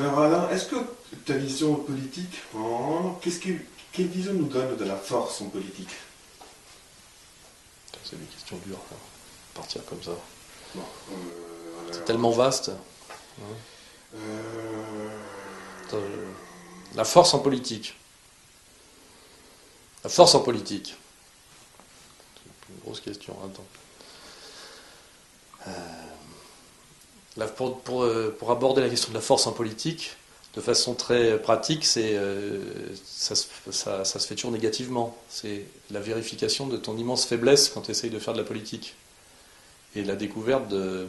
Alors Alain, est-ce que ta vision politique, qu'est-ce que, quelle vision nous donne de la force en politique? C'est une question dure, hein, partir comme ça. Bon, euh, C'est tellement vaste. Euh, La force en politique. La force en politique. C'est une grosse question. Attends. Euh, euh, pour aborder la question de la force en politique, de façon très pratique, euh, ça, se- fait toujours négativement. C'est la vérification de ton immense faiblesse quand tu essayes de faire de la politique. Et la découverte de,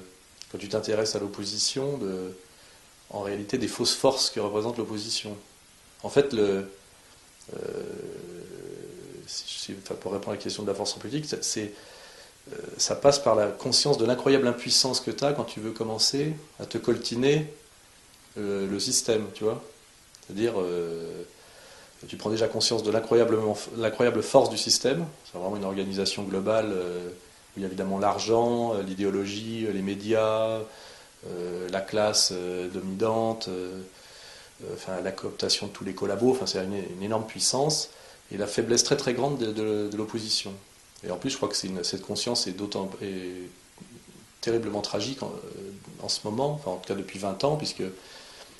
quand tu t'intéresses à l'opposition, en réalité des fausses forces que représente l'opposition. En fait, euh, pour répondre à la question de la force en politique, c'est- ça passe par la conscience de l'incroyable impuissance que tu as quand tu veux commencer à te coltiner euh, le système, tu vois. C'est-à-dire, euh, tu prends déjà conscience de l'incroyable force du système. C'est vraiment une organisation globale euh, où il y a évidemment l'argent, euh, l'idéologie, euh, les médias, euh, la classe euh, dominante, euh, euh, enfin, la cooptation de tous les collabos, enfin, c'est une, énorme puissance, et la faiblesse très très grande de, de- de l'opposition. Et en plus, je crois que cette conscience est d'autant terriblement tragique en, euh, en ce moment, enfin, en tout cas depuis 20 ans, puisque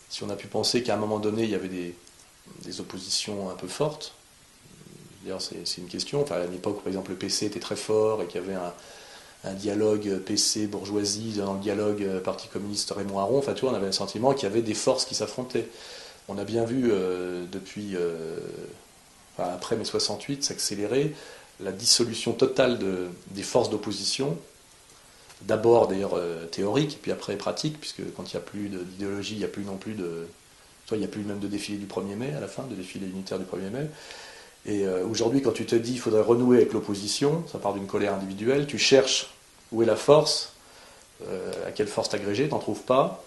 si on a pu penser qu'à un moment donné, il y avait des, oppositions un peu fortes, d'ailleurs c'est une question, enfin, à l'époque, par exemple, le PC était très fort et qu'il y avait un, dialogue PC-bourgeoisie dans le dialogue euh, Parti communiste Raymond Aron. Enfin, vois, on avait le sentiment qu'il y avait des forces qui s'affrontaient. On a bien vu euh, depuis, après mai 68, s'accélérer la dissolution totale de- des forces d'opposition. D'abord, d'ailleurs, euh, théorique, puis après pratique, puisque quand il n'y a plus d'idéologie, il n'y a plus non plus de. Toi, il n'y a plus même de défilé du 1er mai à la fin, de défilé unitaire du 1er mai. Et euh, aujourd'hui, quand tu te dis qu'il faudrait renouer avec l'opposition, ça part d'une colère individuelle, tu cherches où est la force, euh, à quelle force t'agréger, t'en trouves pas,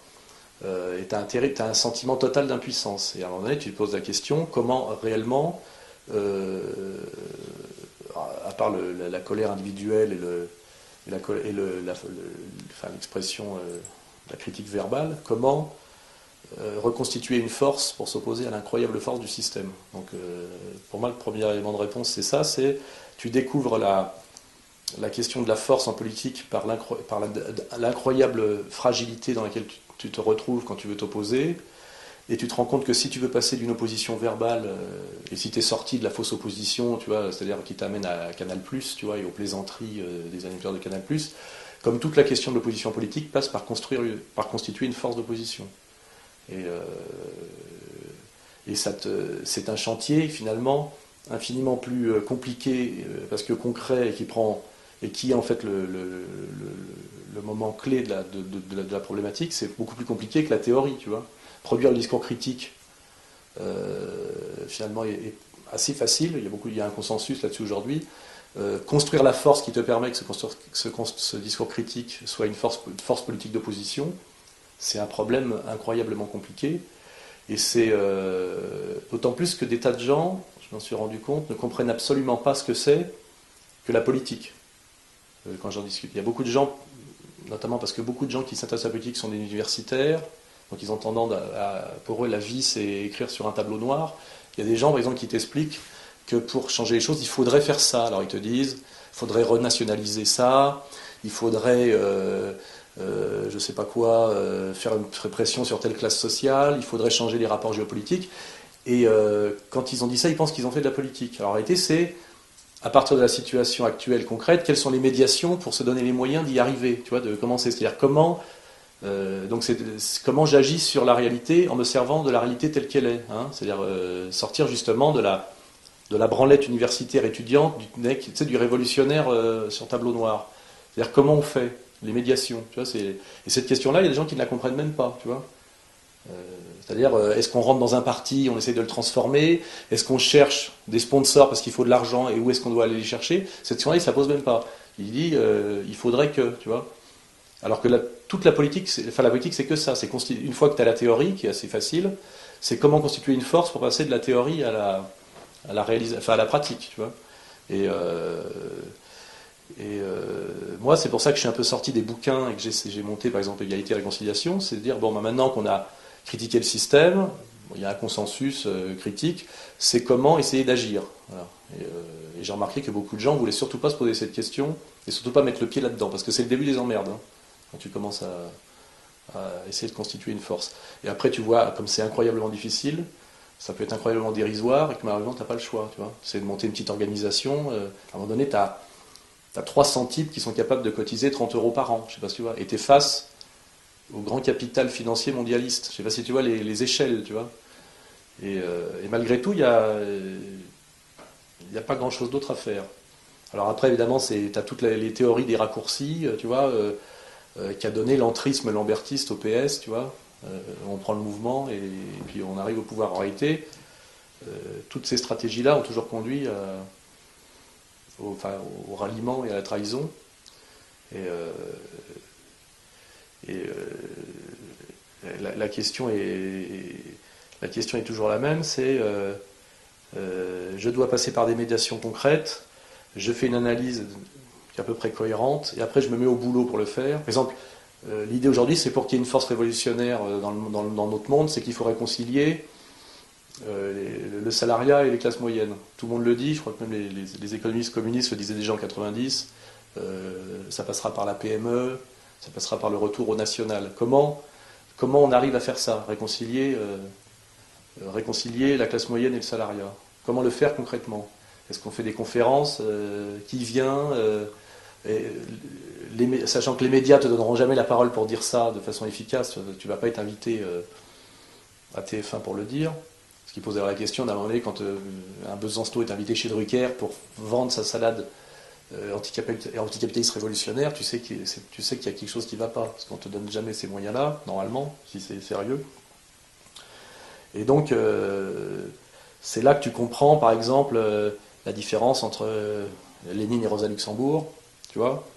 et tu as, un sentiment total d'impuissance. Et à un moment donné, tu te poses la question comment réellement, à part la, colère individuelle et, l'expression, la critique verbale, comment euh, reconstituer une force pour s'opposer à l'incroyable force du système? Donc, euh, pour moi, le premier élément de réponse, c'est ça, c'est tu découvres la, question de la force en politique par l'incroyable fragilité dans laquelle tu te retrouves quand tu veux t'opposer, et tu te rends compte que si tu veux passer d'une opposition verbale, euh, et si tu es sorti de la fausse opposition, tu vois, c'est-à-dire qui t'amène à Canal+, tu vois, et aux plaisanteries euh, des animateurs de Canal+, comme toute la question de l'opposition politique passe par, construire, par constituer une force d'opposition. Et, euh, c'est un chantier finalement infiniment plus compliqué parce que concret et qui prend et qui est en fait le, moment clé de la, la problématique, c'est beaucoup plus compliqué que la théorie, tu vois. Produire le discours critique, euh, finalement, est, assez facile. Il y a beaucoup, il y a un consensus là-dessus aujourd'hui. Euh, construire la force qui te permet que ce, discours critique soit une force, politique d'opposition, c'est un problème incroyablement compliqué. Et c'est euh, d'autant plus que des tas de gens, je m'en suis rendu compte, ne comprennent absolument pas ce que c'est que la politique. Quand j'en discute, il y a beaucoup de gens, notamment parce que beaucoup de gens qui s'intéressent à la politique sont des universitaires, donc ils ont tendance à, à- pour eux, la vie, c'est écrire sur un tableau noir. Il y a des gens, par exemple, qui t'expliquent que pour changer les choses, il faudrait faire ça. Alors ils te disent, il faudrait renationaliser ça, il faudrait, euh, euh, je sais pas quoi, euh, faire une répression sur telle classe sociale, il faudrait changer les rapports géopolitiques. Et euh, quand ils ont dit ça, ils pensent qu'ils ont fait de la politique. Alors en réalité, c'est à partir de la situation actuelle concrète, quelles sont les médiations pour se donner les moyens d'y arriver, tu vois, de commencer. C'est-à-dire comment, euh, donc c'est comment j'agis sur la réalité en me servant de la réalité telle qu'elle est. hein. C'est-à-dire euh, sortir justement de la de la branlette universitaire étudiante, du, tu sais, du révolutionnaire euh, sur tableau noir. C'est-à-dire comment on fait les médiations. Tu vois, et cette question-là, il y a des gens qui ne la comprennent même pas. Tu C'est-à-dire, est-ce qu'on rentre dans un parti, on essaie de le transformer? Est-ce qu'on cherche des sponsors parce qu'il faut de l'argent et où est-ce qu'on doit aller les chercher? Cette question-là, il ne la pose même pas. Il dit, il faudrait que, tu vois. Alors que toute la politique, enfin la politique, c'est que ça. C'est une fois que tu as la théorie, qui est assez facile, c'est comment constituer une force pour passer de la théorie à la, à la, enfin, à la pratique, tu vois. Et, euh, euh, moi, c'est pour ça que je suis un peu sorti des bouquins et que j'ai monté, par exemple, Égalité et Réconciliation, c'est de dire, bon, bah, maintenant qu'on a critiquer le système, il y a un consensus critique, c'est comment essayer d'agir. Et, j'ai remarqué que beaucoup de gens voulaient surtout pas se poser cette question et surtout pas mettre le pied là-dedans, parce que c'est le début des emmerdes. Hein, quand tu commences à, essayer de constituer une force. Et après, tu vois, comme c'est incroyablement difficile, ça peut être incroyablement dérisoire et que malheureusement, tu n'as pas le choix. Tu vois. C'est de monter une petite organisation. à un moment donné, tu as tu as 300 types qui sont capables de cotiser 30 euros par an, je sais pas si tu vois, et tu es face au grand capital financier mondialiste. Je sais pas si tu vois les, échelles, tu vois. Et, euh, malgré tout, il n'y a, a pas grand-chose d'autre à faire. Alors après, évidemment, tu as toutes les, théories des raccourcis, euh, tu vois, euh, qui a donné l'entrisme lambertiste au PS, tu vois. on prend le mouvement et, puis on arrive au pouvoir. En réalité, toutes ces stratégies-là ont toujours conduit au, ralliement et à la trahison. Et, euh, euh, la, question est, toujours la même, c'est euh, je dois passer par des médiations concrètes, je fais une analyse qui est à peu près cohérente, et après je me mets au boulot pour le faire. Par exemple, l'idée aujourd'hui, c'est pour qu'il y ait une force révolutionnaire dans, dans, notre monde, c'est qu'il faut réconcilier euh, le salariat et les classes moyennes. Tout le monde le dit, je crois que même les, économistes communistes le disaient déjà en 90, euh, ça passera par la PME, ça passera par le retour au national. Comment, comment on arrive à faire ça? Réconcilier, euh, réconcilier la classe moyenne et le salariat Comment le faire concrètement? Est-ce qu'on fait des conférences Qui vient Sachant que les médias te donneront jamais la parole pour dire ça de façon efficace, tu ne vas pas être invité à TF1 pour le dire qui pose la question d'un moment donné, quand euh, un Besançon est invité chez Drucker pour vendre sa salade euh, anticapitaliste révolutionnaire, tu sais qu'il tu y a quelque chose qui ne va pas, parce qu'on ne te donne jamais ces moyens-là, normalement, si c'est sérieux. Et donc, euh, c'est là que tu comprends, par exemple, la différence entre Lénine et Rosa Luxembourg, tu vois.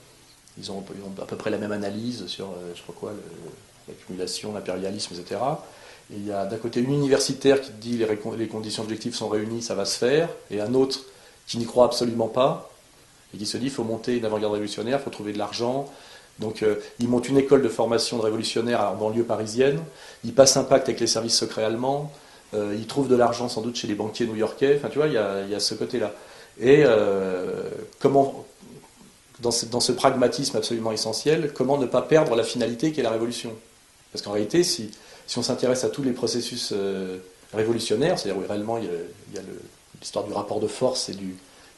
Ils ont, ils à peu près la même analyse sur, je crois quoi, l'accumulation, l'impérialisme, etc il y a d'un côté une universitaire qui dit les, les conditions objectives sont réunies, ça va se faire, et un autre qui n'y croit absolument pas, et qui se dit il faut monter une avant-garde révolutionnaire, il faut trouver de l'argent. Donc euh, il monte une école de formation de révolutionnaires en banlieue parisienne, il passe un pacte avec les services secrets allemands, euh, il trouve de l'argent sans doute chez les banquiers new-yorkais, enfin tu vois, il y a, ce côté-là. Et euh, comment, dans ce, pragmatisme absolument essentiel, comment ne pas perdre la finalité qui est la révolution? Parce qu'en réalité, si, on s'intéresse à tous les processus euh, révolutionnaires, c'est-à-dire où réellement il y a, l'histoire du rapport de force et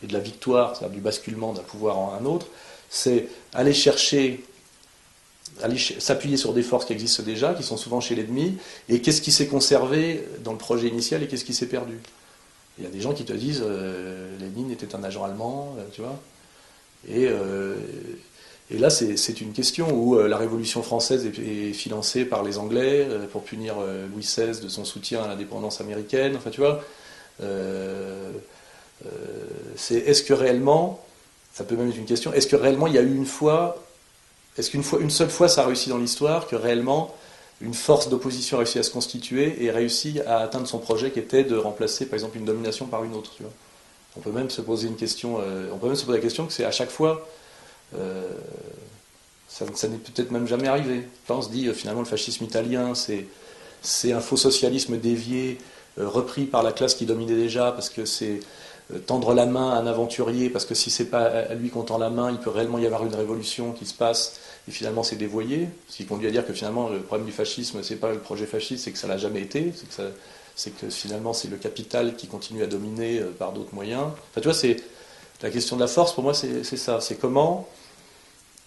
de la victoire, c'est-à-dire du basculement d'un pouvoir en un autre, c'est aller chercher, aller s'appuyer sur des forces qui existent déjà, qui sont souvent chez l'ennemi, et qu'est-ce qui s'est conservé dans le projet initial et qu'est-ce qui s'est perdu? Il y a des gens qui te disent euh, Lénine était un agent allemand, euh, tu vois, et, et là, c'est une question où euh, la Révolution française est, financée par les Anglais euh, pour punir euh, Louis XVI de son soutien à l'indépendance américaine. Enfin, tu vois, c'est est-ce que réellement, ça peut même être une question, est-ce que réellement il y a eu une fois, est-ce qu'une fois, une seule fois, ça a réussi dans l'histoire que réellement une force d'opposition a réussi à se constituer et réussi à atteindre son projet qui était de remplacer, par exemple, une domination par une autre. On peut même se poser une question, on peut même se poser la question que c'est à chaque fois euh, ça, n'est peut-être même jamais arrivé. on se dit euh, finalement le fascisme italien, c'est un faux socialisme dévié, euh, repris par la classe qui dominait déjà, parce que c'est tendre la main à un aventurier, parce que si c'est pas à lui qu'on tend la main, il peut réellement y avoir une révolution qui se passe, et finalement c'est dévoyé, ce qui conduit à dire que finalement le problème du fascisme, c'est pas le projet fasciste, c'est que ça l'a jamais été, que, finalement c'est le capital qui continue à dominer par d'autres moyens. Enfin tu c'est la question de la force, pour moi, c'est ça, c'est comment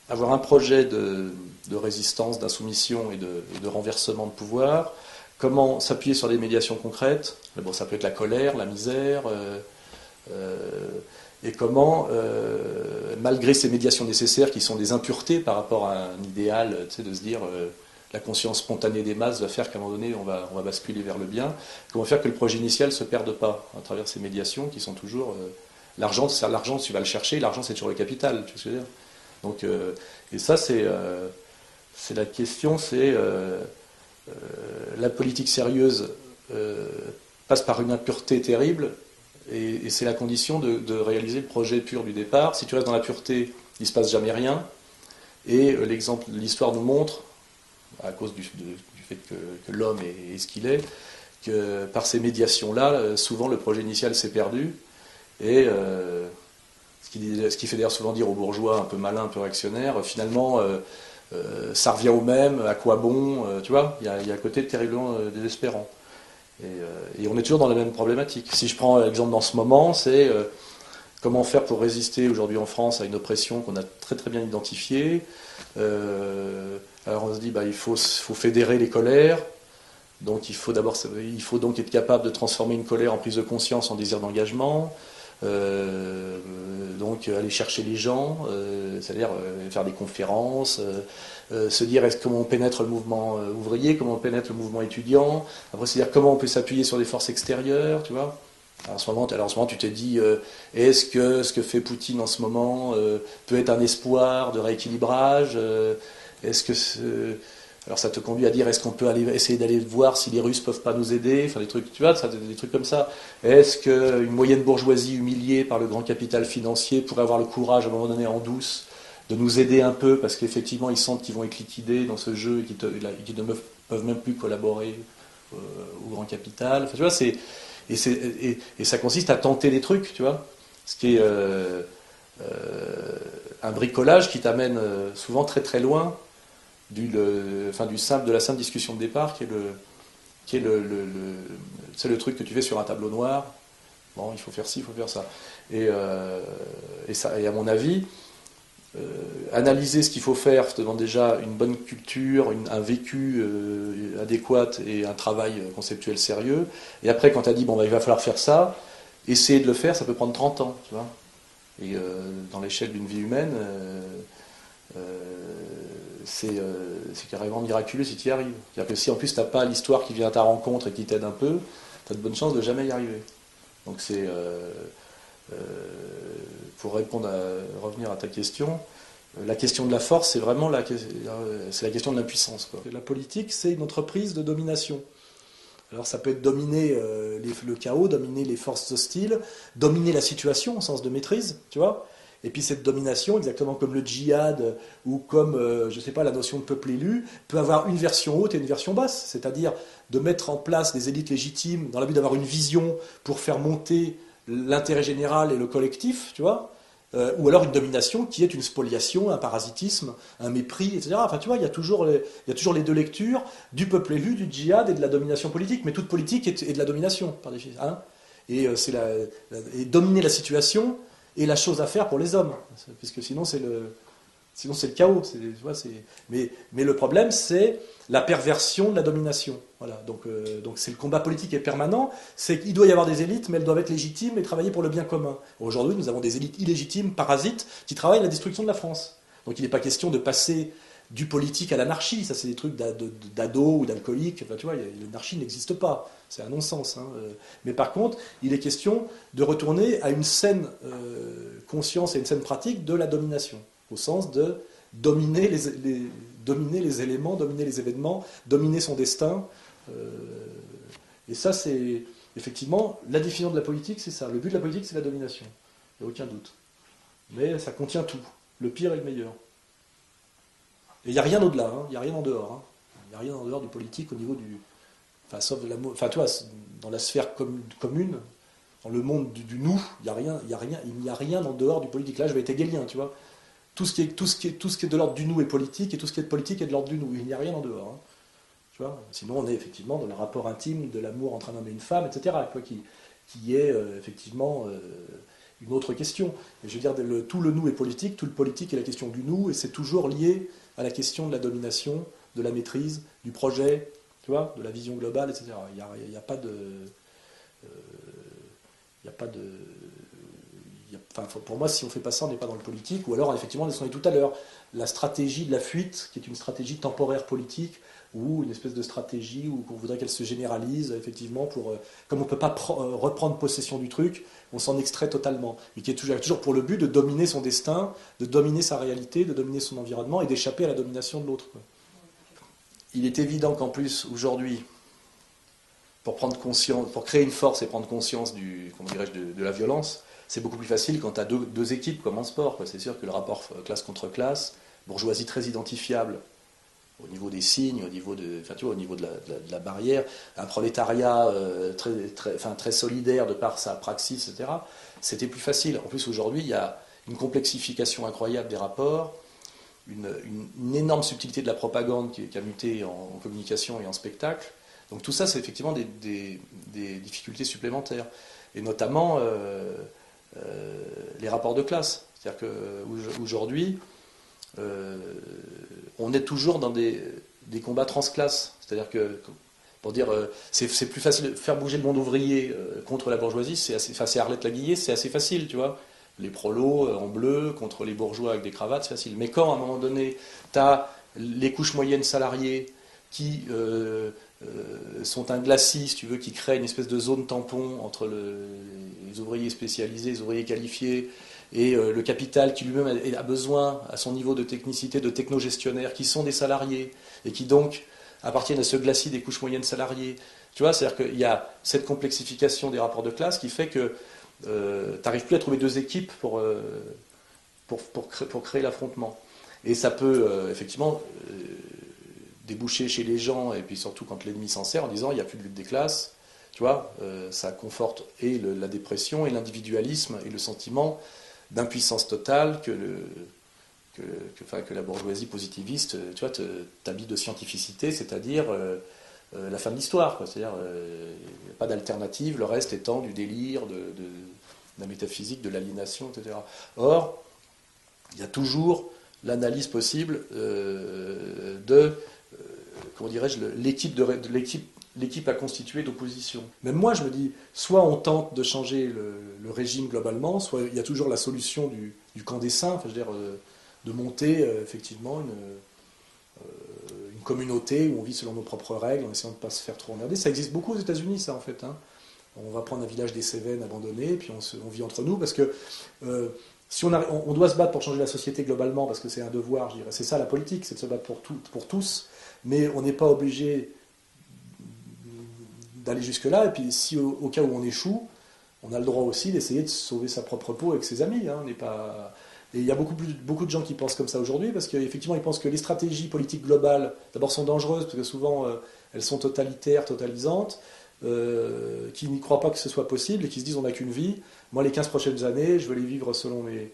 avoir un projet de, résistance, d'insoumission et de, renversement de pouvoir, comment s'appuyer sur des médiations concrètes, bon, ça peut être la colère, la misère, euh, euh, et comment, euh, malgré ces médiations nécessaires qui sont des impuretés par rapport à un idéal, tu sais, de se dire la conscience spontanée des masses va faire qu'à un moment donné on va, basculer vers le bien, comment faire que le projet initial ne se perde pas à travers ces médiations qui sont toujours... l'argent, l'argent, tu vas le chercher, l'argent c'est toujours le capital, tu veux dire donc, euh, et ça, c'est euh, la question, c'est euh, la politique sérieuse passe par une impureté terrible, et, c'est la condition de, réaliser le projet pur du départ. Si tu restes dans la pureté, il ne se passe jamais rien. Et l'exemple, l'histoire nous montre, à cause du, fait que, l'homme est, ce qu'il est, que par ces médiations-là, souvent le projet initial s'est perdu. Et ce qui, fait d'ailleurs souvent dire aux bourgeois un peu malins, un peu réactionnaires, finalement, ça revient au même, à quoi bon, tu vois, il y, a, un côté terriblement désespérant. Et, et, on est toujours dans la même problématique. Si je prends l'exemple dans ce moment, c'est Comment faire pour résister aujourd'hui en France à une oppression qu'on a très très bien identifiée euh, Alors on se dit bah, il faut, fédérer les colères. Donc il faut d'abord il faut donc être capable de transformer une colère en prise de conscience, en désir d'engagement. Euh, donc aller chercher les gens, euh, c'est-à-dire faire des conférences, se dire est-ce comment on pénètre le mouvement ouvrier, comment on pénètre le mouvement étudiant. Après se dire comment on peut s'appuyer sur des forces extérieures, tu vois. Alors, en ce moment, alors en ce moment, tu t'es dit, euh, est-ce que ce que fait Poutine en ce moment euh, peut être un espoir de rééquilibrage euh, Est-ce que alors ça te conduit à dire, est-ce qu'on peut essayer d'aller voir si les Russes peuvent pas nous aider? Enfin des trucs, tu vois, des trucs comme ça. Est-ce qu'une moyenne bourgeoisie humiliée par le grand capital financier pourrait avoir le courage à un moment donné en douce de nous aider un peu? Parce qu'effectivement ils sentent qu'ils vont être liquidés dans ce jeu et qu'ils ne peuvent même plus collaborer au grand capital. Et, ça consiste à tenter des trucs, tu vois. Ce qui est euh, euh, un bricolage qui t'amène euh, souvent très très loin du, enfin, du simple, de la simple discussion de départ, qui est le, qui est le, le, le truc que tu fais sur un tableau noir. Bon, il faut faire ci, il faut faire ça. Et, et, ça, et à mon avis, euh, analyser ce qu'il faut faire demande déjà une bonne culture, un vécu euh, adéquat et un travail conceptuel sérieux. Et après, quand tu as dit, bon, bah, il va falloir faire ça, essayer de le faire, ça peut prendre 30 ans, tu vois. Et euh, dans l'échelle d'une vie humaine, c'est carrément miraculeux si tu y arrives. C'est-à-dire que si en plus tu n'as pas l'histoire qui vient à ta rencontre et qui t'aide un peu, tu as de bonnes chances de jamais y arriver. Donc c'est pour répondre à, revenir à ta question, euh, la question de la force, c'est vraiment la, euh, la question de l'impuissance. La politique, c'est une entreprise de domination. Alors ça peut être dominer euh, le chaos, dominer les forces hostiles, dominer la situation au sens de maîtrise, tu vois. Et puis cette domination, exactement comme le djihad ou comme, je ne sais pas, la notion de peuple élu, peut avoir une version haute et une version basse. C'est-à-dire de mettre en place des élites légitimes dans le but d'avoir une vision pour faire monter l'intérêt général et le collectif, tu vois, euh, ou alors une domination qui est une spoliation, un parasitisme, un mépris, etc. Enfin, tu vois, il y a toujours les, deux lectures du peuple élu, du djihad et de la domination politique. Mais toute politique est, de la domination, par définition. Hein et, euh, la, et dominer la situation est la chose à faire pour les hommes, puisque sinon c'est le, sinon c'est le chaos. mais, mais le problème, c'est la perversion de la domination. Voilà, donc euh, donc c'est le combat politique est permanent. C'est qu'il doit y avoir des élites, mais elles doivent être légitimes et travailler pour le bien commun. Aujourd'hui, nous avons des élites illégitimes, parasites, qui travaillent à la destruction de la France. Donc il n'est pas question de passer du politique à l'anarchie. Ça, c'est des trucs d'ado ou d'alcoolique. Tu vois, l'anarchie n'existe pas. C'est un non-sens. Hein. Euh. Mais par contre, il est question de retourner à une saine euh, conscience et une saine pratique de la domination, au sens de dominer les éléments, dominer les événements, dominer son destin. Euh, et ça, c'est effectivement la définition de la politique, c'est ça. Le but de la politique, c'est la domination. Il n'y a aucun doute. Mais ça contient tout, le pire et le meilleur. Et il n'y a rien au-delà, hein. il n'y a rien en dehors. Hein. Il n'y a rien en dehors du politique au niveau du. Sauf de enfin dans la sphère commune, dans le monde du, nous, il n'y a rien, il y a rien, il n'y a rien en dehors du politique. Là, je vais être hegelien, tu vois tout ce qui est, tout ce qui est, tout ce qui est de l'ordre du nous est politique, et tout ce qui est politique est de l'ordre du nous. Il n'y a rien en dehors. Hein. Tu vois Sinon, on est effectivement dans le rapport intime de l'amour entre un homme et une femme, etc., quoi, qui, qui est euh, effectivement euh, une autre question. Je veux dire, tout le nous est politique, tout le politique est la question du nous, et c'est toujours lié à la question de la domination, de la maîtrise, du projet, tu vois, de la vision globale, etc. Il n'y a, a, pas de... Euh, il n'y a pas de pour moi, si on ne fait pas ça, on n'est pas dans le politique. Ou alors, effectivement, on dit tout à l'heure, la stratégie de la fuite, qui est une stratégie temporaire politique, ou une espèce de stratégie où on voudrait qu'elle se généralise, effectivement, pour, euh, comme on ne peut pas euh, reprendre possession du truc, on s'en extrait totalement. Et qui est toujours pour le but de dominer son destin, de dominer sa réalité, de dominer son environnement et d'échapper à la domination de l'autre. Il est évident qu'en plus, aujourd'hui, pour prendre conscience, pour créer une force et prendre conscience de, la violence, c'est beaucoup plus facile quand tu as deux, équipes comme en sport. C'est sûr que le rapport classe contre classe, bourgeoisie très identifiable, au niveau des signes, au niveau de, enfin, au niveau de la, barrière, un prolétariat euh, très, très, enfin, très solidaire de par sa praxis, etc., c'était plus facile. En plus, aujourd'hui, il y a une complexification incroyable des rapports, une, énorme subtilité de la propagande qui, a muté en, communication et en spectacle. Donc tout ça, c'est effectivement des, difficultés supplémentaires. Et notamment euh, euh, les rapports de classe. C'est-à-dire qu'aujourd'hui, euh, on est toujours dans des, combats transclasses. C'est-à-dire que, pour dire, c'est plus facile de faire bouger le monde ouvrier contre la bourgeoisie, c'est assez facile. Arlette Laguillet, c'est assez facile, tu vois. Les prolos en bleu contre les bourgeois avec des cravates, c'est facile. Mais quand, à un moment donné, tu as les couches moyennes salariées qui sont un glacis, si tu veux, qui crée une espèce de zone tampon entre les ouvriers spécialisés, les ouvriers qualifiés, et euh, le capital qui lui-même a besoin, à son niveau de technicité, de technogestionnaires, qui sont des salariés, et qui donc appartiennent à ce glacis des couches moyennes salariées. Tu vois, c'est-à-dire qu'il y a cette complexification des rapports de classe qui fait que euh, tu n'arrives plus à trouver deux équipes pour, euh, pour, pour, créer, l'affrontement. Et ça peut effectivement déboucher chez les gens, et puis surtout quand l'ennemi s'en sert, en disant il n'y a plus de lutte des classes. Tu vois, ça conforte et la dépression, et l'individualisme, et le sentiment d'impuissance totale que, le, que, que, la bourgeoisie positiviste tu vois, t'habille de scientificité, c'est-à-dire euh, euh, la fin de l'histoire. C'est-à-dire euh, il n'y a pas d'alternative, le reste étant du délire, de, la métaphysique, de l'aliénation, etc. Or, il y a toujours l'analyse possible de, comment dirais-je, l'équipe de, l'équipe l'équipe a constitué d'opposition. Même moi, je me dis, soit on tente de changer le, régime globalement, soit il y a toujours la solution du, camp des saints, enfin, je veux dire, euh, de monter euh, effectivement une, euh, une, communauté où on vit selon nos propres règles, en essayant de ne pas se faire trop emmerder. Ça existe beaucoup aux États-Unis, ça, en fait. Hein. On va prendre un village des Cévennes abandonné, puis on, vit entre nous, parce que si on, on, doit se battre pour changer la société globalement, parce que c'est un devoir, je dirais. C'est ça la politique, c'est de se battre pour, tout, pour tous, mais on n'est pas obligé d'aller jusque-là. Et puis, si au, cas où on échoue, on a le droit aussi d'essayer de sauver sa propre peau avec ses amis. Hein. pas... Et il y a beaucoup, beaucoup de gens qui pensent comme ça aujourd'hui, parce qu'effectivement, ils pensent que les stratégies politiques globales, d'abord, sont dangereuses, parce que souvent, euh, elles sont totalitaires, totalisantes, euh, qui n'y croient pas que ce soit possible, et qui se disent on n'a qu'une vie. Moi, les 15 prochaines années, je veux les vivre selon mes...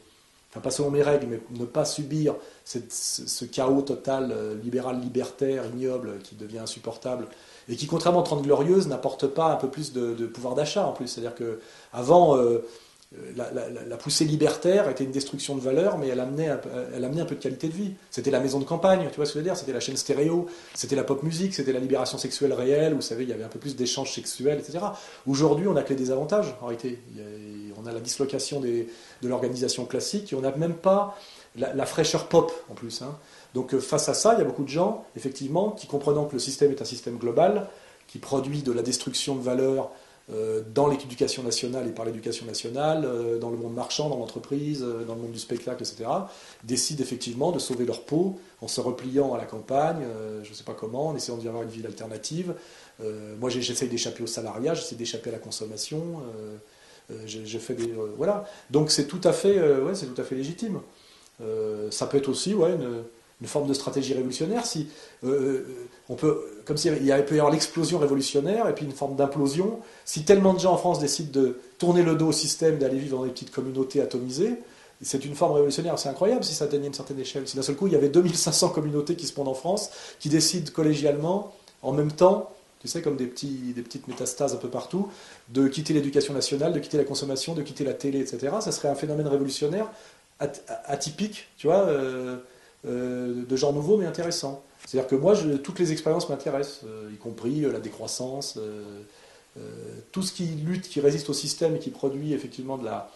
Enfin, pas selon mes règles, mais ne pas subir ce, chaos total, euh, libéral, libertaire, ignoble, qui devient insupportable, et qui, contrairement aux Trente Glorieuses, n'apporte pas un peu plus de, pouvoir d'achat en plus. C'est-à-dire qu'avant, euh, la, poussée libertaire était une destruction de valeur, mais elle amenait, un, peu de qualité de vie. C'était la maison de campagne, tu vois ce que je veux dire C'était la chaîne stéréo, c'était la pop musique, c'était la libération sexuelle réelle, vous savez, il y avait un peu plus d'échanges sexuels, etc. Aujourd'hui, on a que les désavantages, en réalité. on a la dislocation de l'organisation classique, et on n'a même pas la, fraîcheur pop, en plus. Hein. Donc euh, face à ça, il y a beaucoup de gens, effectivement, qui comprenant que le système est un système global, qui produit de la destruction de valeur euh, dans l'éducation nationale et par l'éducation nationale, euh, dans le monde marchand, dans l'entreprise, dans le monde du spectacle, etc., décident effectivement de sauver leur peau en se repliant à la campagne, je ne sais pas comment, en essayant d'y avoir une ville alternative. moi, j'essaye d'échapper au salariat, j'essaie d'échapper à la consommation. je, fais des voilà. Donc c'est tout à fait, ouais, c'est tout à fait légitime. ça peut être aussi, ouais, une, une forme de stratégie révolutionnaire. Si, euh, euh, on peut, comme s'il y avait, peut y avoir l'explosion révolutionnaire et puis une forme d'implosion. Si tellement de gens en France décident de tourner le dos au système, d'aller vivre dans des petites communautés atomisées, c'est une forme révolutionnaire, c'est incroyable si ça atteignait une certaine échelle. Si d'un seul coup il y avait 2500 communautés qui se pondent en France, qui décident collégialement, en même temps, tu sais, comme des, petits, des petites métastases un peu partout, de quitter l'éducation nationale, de quitter la consommation, de quitter la télé, etc. Ça serait un phénomène révolutionnaire atypique, tu vois. Euh, euh, de genre nouveau mais intéressant. C'est-à-dire que moi, toutes les expériences m'intéressent, euh, y compris euh, la décroissance, tout ce qui lutte, qui résiste au système et qui produit effectivement de la,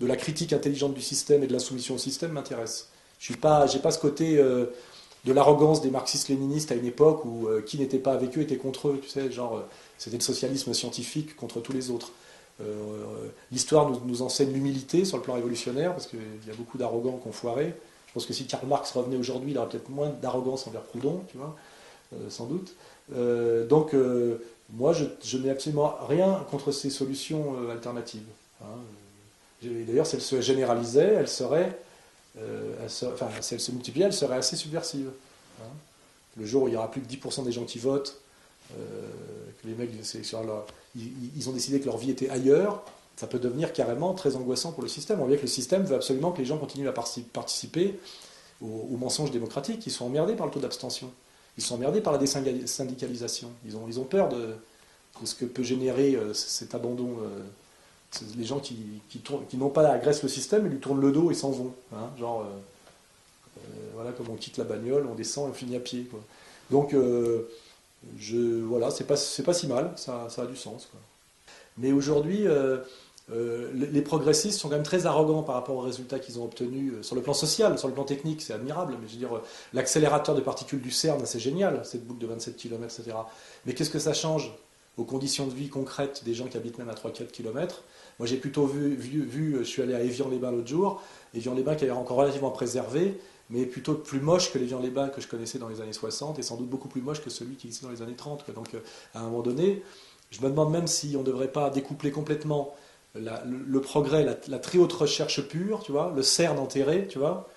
de la critique intelligente du système et de la soumission au système m'intéresse. Je n'ai pas, pas ce côté de l'arrogance des marxistes-léninistes à une époque où qui n'était pas avec eux était contre eux, tu sais, genre c'était le socialisme scientifique contre tous les autres. L'histoire nous, nous, enseigne l'humilité sur le plan révolutionnaire, parce qu'il y a beaucoup d'arrogants qui ont foiré. Je pense que si Karl Marx revenait aujourd'hui, il aurait peut-être moins d'arrogance envers Proudhon, tu vois, euh, sans doute. Euh, donc, euh, moi, je, n'ai absolument rien contre ces solutions alternatives. Hein. D'ailleurs, si elles se généralisaient, elles seraient, enfin, si elles se multipliaient, elles seraient assez subversives. Hein. le jour où il y aura plus que 10% des gens qui votent, que les mecs, ils, ont décidé que leur vie était ailleurs, ça peut devenir carrément très angoissant pour le système. On voit que le système veut absolument que les gens continuent à participer aux, mensonges démocratiques. Ils sont emmerdés par le taux d'abstention. Ils sont emmerdés par la désyndicalisation. Ils ont, peur de, ce que peut générer euh, cet abandon. Euh, les gens qui, qui, n'ont pas agressent le système, ils lui tournent le dos et s'en vont. Hein. genre, euh, voilà, comme on quitte la bagnole, on descend et on finit à pied. Donc, je, voilà, c'est pas, si mal, ça a du sens. Mais aujourd'hui, euh, les progressistes sont quand même très arrogants par rapport aux résultats qu'ils ont obtenus euh, sur le plan social, sur le plan technique, c'est admirable, mais je veux dire, euh, l'accélérateur de particules du CERN, c'est génial, cette boucle de 27 km, etc. Mais qu'est-ce que ça change aux conditions de vie concrètes des gens qui habitent même à 3-4 km Moi, j'ai plutôt vu, je suis allé à Évian-les-Bains l'autre jour, Évian-les-Bains qui l'air encore relativement préservé, mais plutôt plus moche que l'Évian-les-Bains que je connaissais dans les années 60, et sans doute beaucoup plus moche que celui qui existait dans les années 30. Donc, à un moment donné, je me demande même si on ne devrait pas découpler complètement le, progrès, la, très haute recherche pure, tu vois, le CERN enterré, tu vois,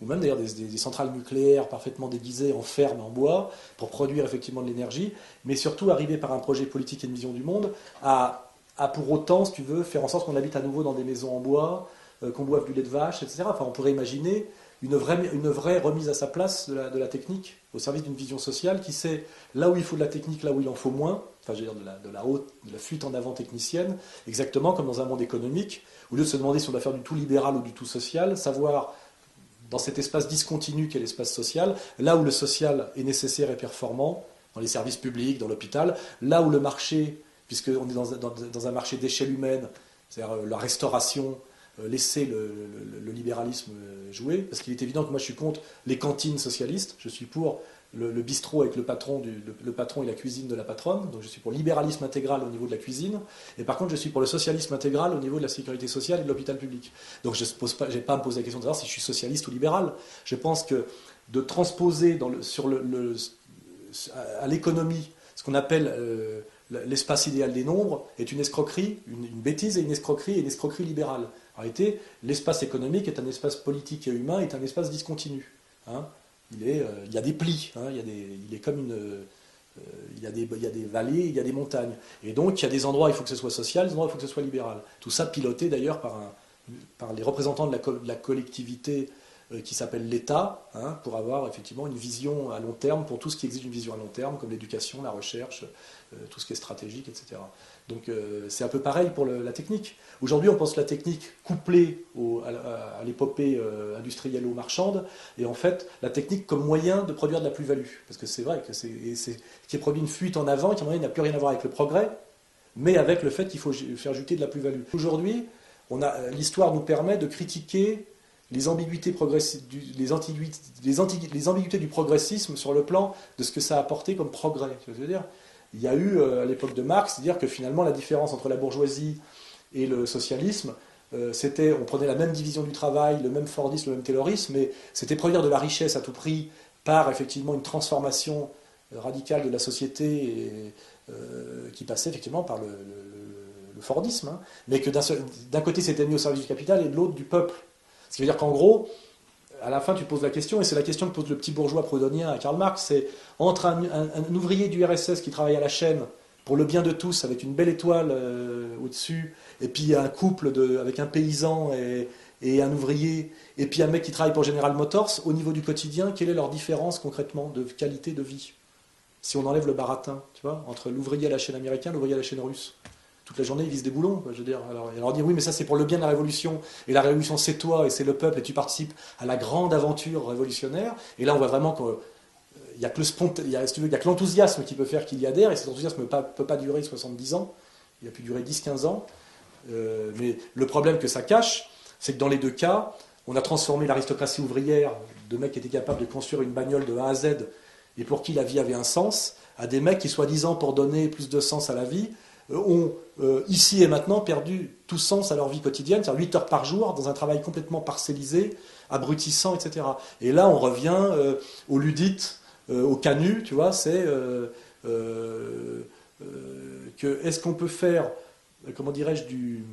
ou même d'ailleurs des, centrales nucléaires parfaitement déguisées en ferme, en bois, pour produire effectivement de l'énergie, mais surtout arriver par un projet politique et une vision du monde à, pour autant, si tu veux, faire en sorte qu'on habite à nouveau dans des maisons en bois, euh, qu'on boive du lait de vache, etc. Enfin, on pourrait imaginer une vraie, remise à sa place de la, technique au service d'une vision sociale qui sait là où il faut de la technique, là où il en faut moins, enfin je veux dire de la, fuite en avant technicienne, exactement comme dans un monde économique, au lieu de se demander si on doit faire du tout libéral ou du tout social, savoir dans cet espace discontinu qu'est l'espace social, là où le social est nécessaire et performant, dans les services publics, dans l'hôpital, là où le marché, puisqu'on est dans, dans, un marché d'échelle humaine, c'est-à-dire euh, la restauration, laisser le, libéralisme jouer, parce qu'il est évident que moi je suis contre les cantines socialistes, je suis pour le, bistrot avec le patron, le, patron et la cuisine de la patronne, donc je suis pour le libéralisme intégral au niveau de la cuisine, et par contre je suis pour le socialisme intégral au niveau de la sécurité sociale et de l'hôpital public. Donc je n'ai pas, me poser la question de savoir si je suis socialiste ou libéral. Je pense que de transposer à l'économie ce qu'on appelle euh, l'espace idéal des nombres est une escroquerie, une, une, bêtise et une escroquerie et une escroquerie libérale. En réalité, l'espace économique est un espace politique et humain, est un espace discontinu. Hein. Euh, il y a des plis, hein, il, y a des, est comme. Euh, il, y a des, vallées, il y a des montagnes. Et donc, il y a des endroits il faut que ce soit social, des endroits il faut que ce soit libéral. Tout ça piloté d'ailleurs par, les représentants de la, collectivité qui s'appelle l'État, hein, pour avoir effectivement une vision à long terme, pour tout ce qui exige une vision à long terme, comme l'éducation, la recherche, tout ce qui est stratégique, etc. Donc euh, c'est un peu pareil pour la technique. Aujourd'hui, on pense la technique couplée à, l'épopée euh, industrielle ou marchande, et en fait, la technique comme moyen de produire de la plus-value. Parce que c'est vrai que c'est qui produit une fuite en avant, qui n'a plus rien à voir avec le progrès, mais avec le fait qu'il faut faire juter de la plus-value. Aujourd'hui, l'histoire nous permet de critiquer les ambiguïtés, du, progressisme sur le plan de ce que ça a apporté comme progrès. je veux dire? Il y a eu, euh, à l'époque de Marx, dire que finalement la différence entre la bourgeoisie et le socialisme, euh, c'était, on prenait la même division du travail, le même Fordisme, le même Taylorisme, mais c'était produire de la richesse à tout prix par effectivement une transformation radicale de la société euh, qui passait effectivement par le, Fordisme, hein. mais que d'un côté c'était mis au service du capital et de l'autre du peuple. Ce qui veut dire qu'en gros, à la fin, tu poses la question, et c'est la question que pose le petit bourgeois proudhonien à Karl Marx, c'est entre un, ouvrier du RSS qui travaille à la chaîne pour le bien de tous, avec une belle étoile euh, au-dessus, et puis un couple avec un paysan et, un ouvrier, et puis un mec qui travaille pour General Motors, au niveau du quotidien, quelle est leur différence concrètement de qualité de vie? Si on enlève le baratin, tu vois, entre l'ouvrier à la chaîne américaine et l'ouvrier à la chaîne russe toute la journée, ils visent des boulons. je veux dire. Alors, et leur dire oui, mais ça c'est pour le bien de la révolution. Et la révolution c'est toi et c'est le peuple et tu participes à la grande aventure révolutionnaire. Et là on voit vraiment qu'il n'y a que le l'enthousiasme qui peut faire qu'il y adhère. Et cet enthousiasme ne peut, pas durer 70 ans. Il a pu durer 10-15 ans. Euh, mais le problème que ça cache, c'est que dans les deux cas, on a transformé l'aristocratie ouvrière de mecs qui étaient capables de construire une bagnole de A à Z et pour qui la vie avait un sens, à des mecs qui, soi-disant, pour donner plus de sens à la vie, euh, ont euh, ici et maintenant perdu tout sens à leur vie quotidienne, c'est-à-dire 8 heures par jour dans un travail complètement parcellisé, abrutissant, etc. Et là, on revient euh, au ludite, au canut, tu vois, c'est que est-ce qu'on peut faire, comment dirais-je, du.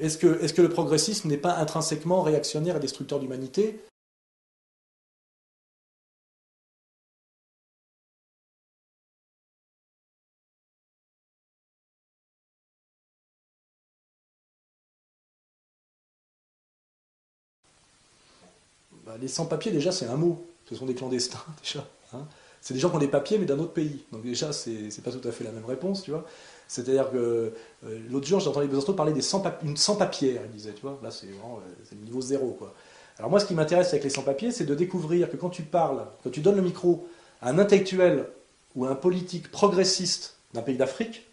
est-ce que, est que le progressisme n'est pas intrinsèquement réactionnaire et destructeur d'humanité? Les sans-papiers, déjà, c'est un mot. Ce sont des clandestins, déjà. Hein. c'est des gens qui ont des papiers, mais d'un autre pays. Donc déjà, c'est pas tout à fait la même réponse, tu vois. C'est-à-dire que euh, l'autre jour, j'ai entendu Besançon parler d'une sans-papière, il disait, tu vois. Là, c'est vraiment le niveau zéro, quoi. Alors moi, ce qui m'intéresse avec les sans-papiers, c'est de découvrir que quand tu parles, quand tu donnes le micro à un intellectuel ou à un politique progressiste d'un pays d'Afrique,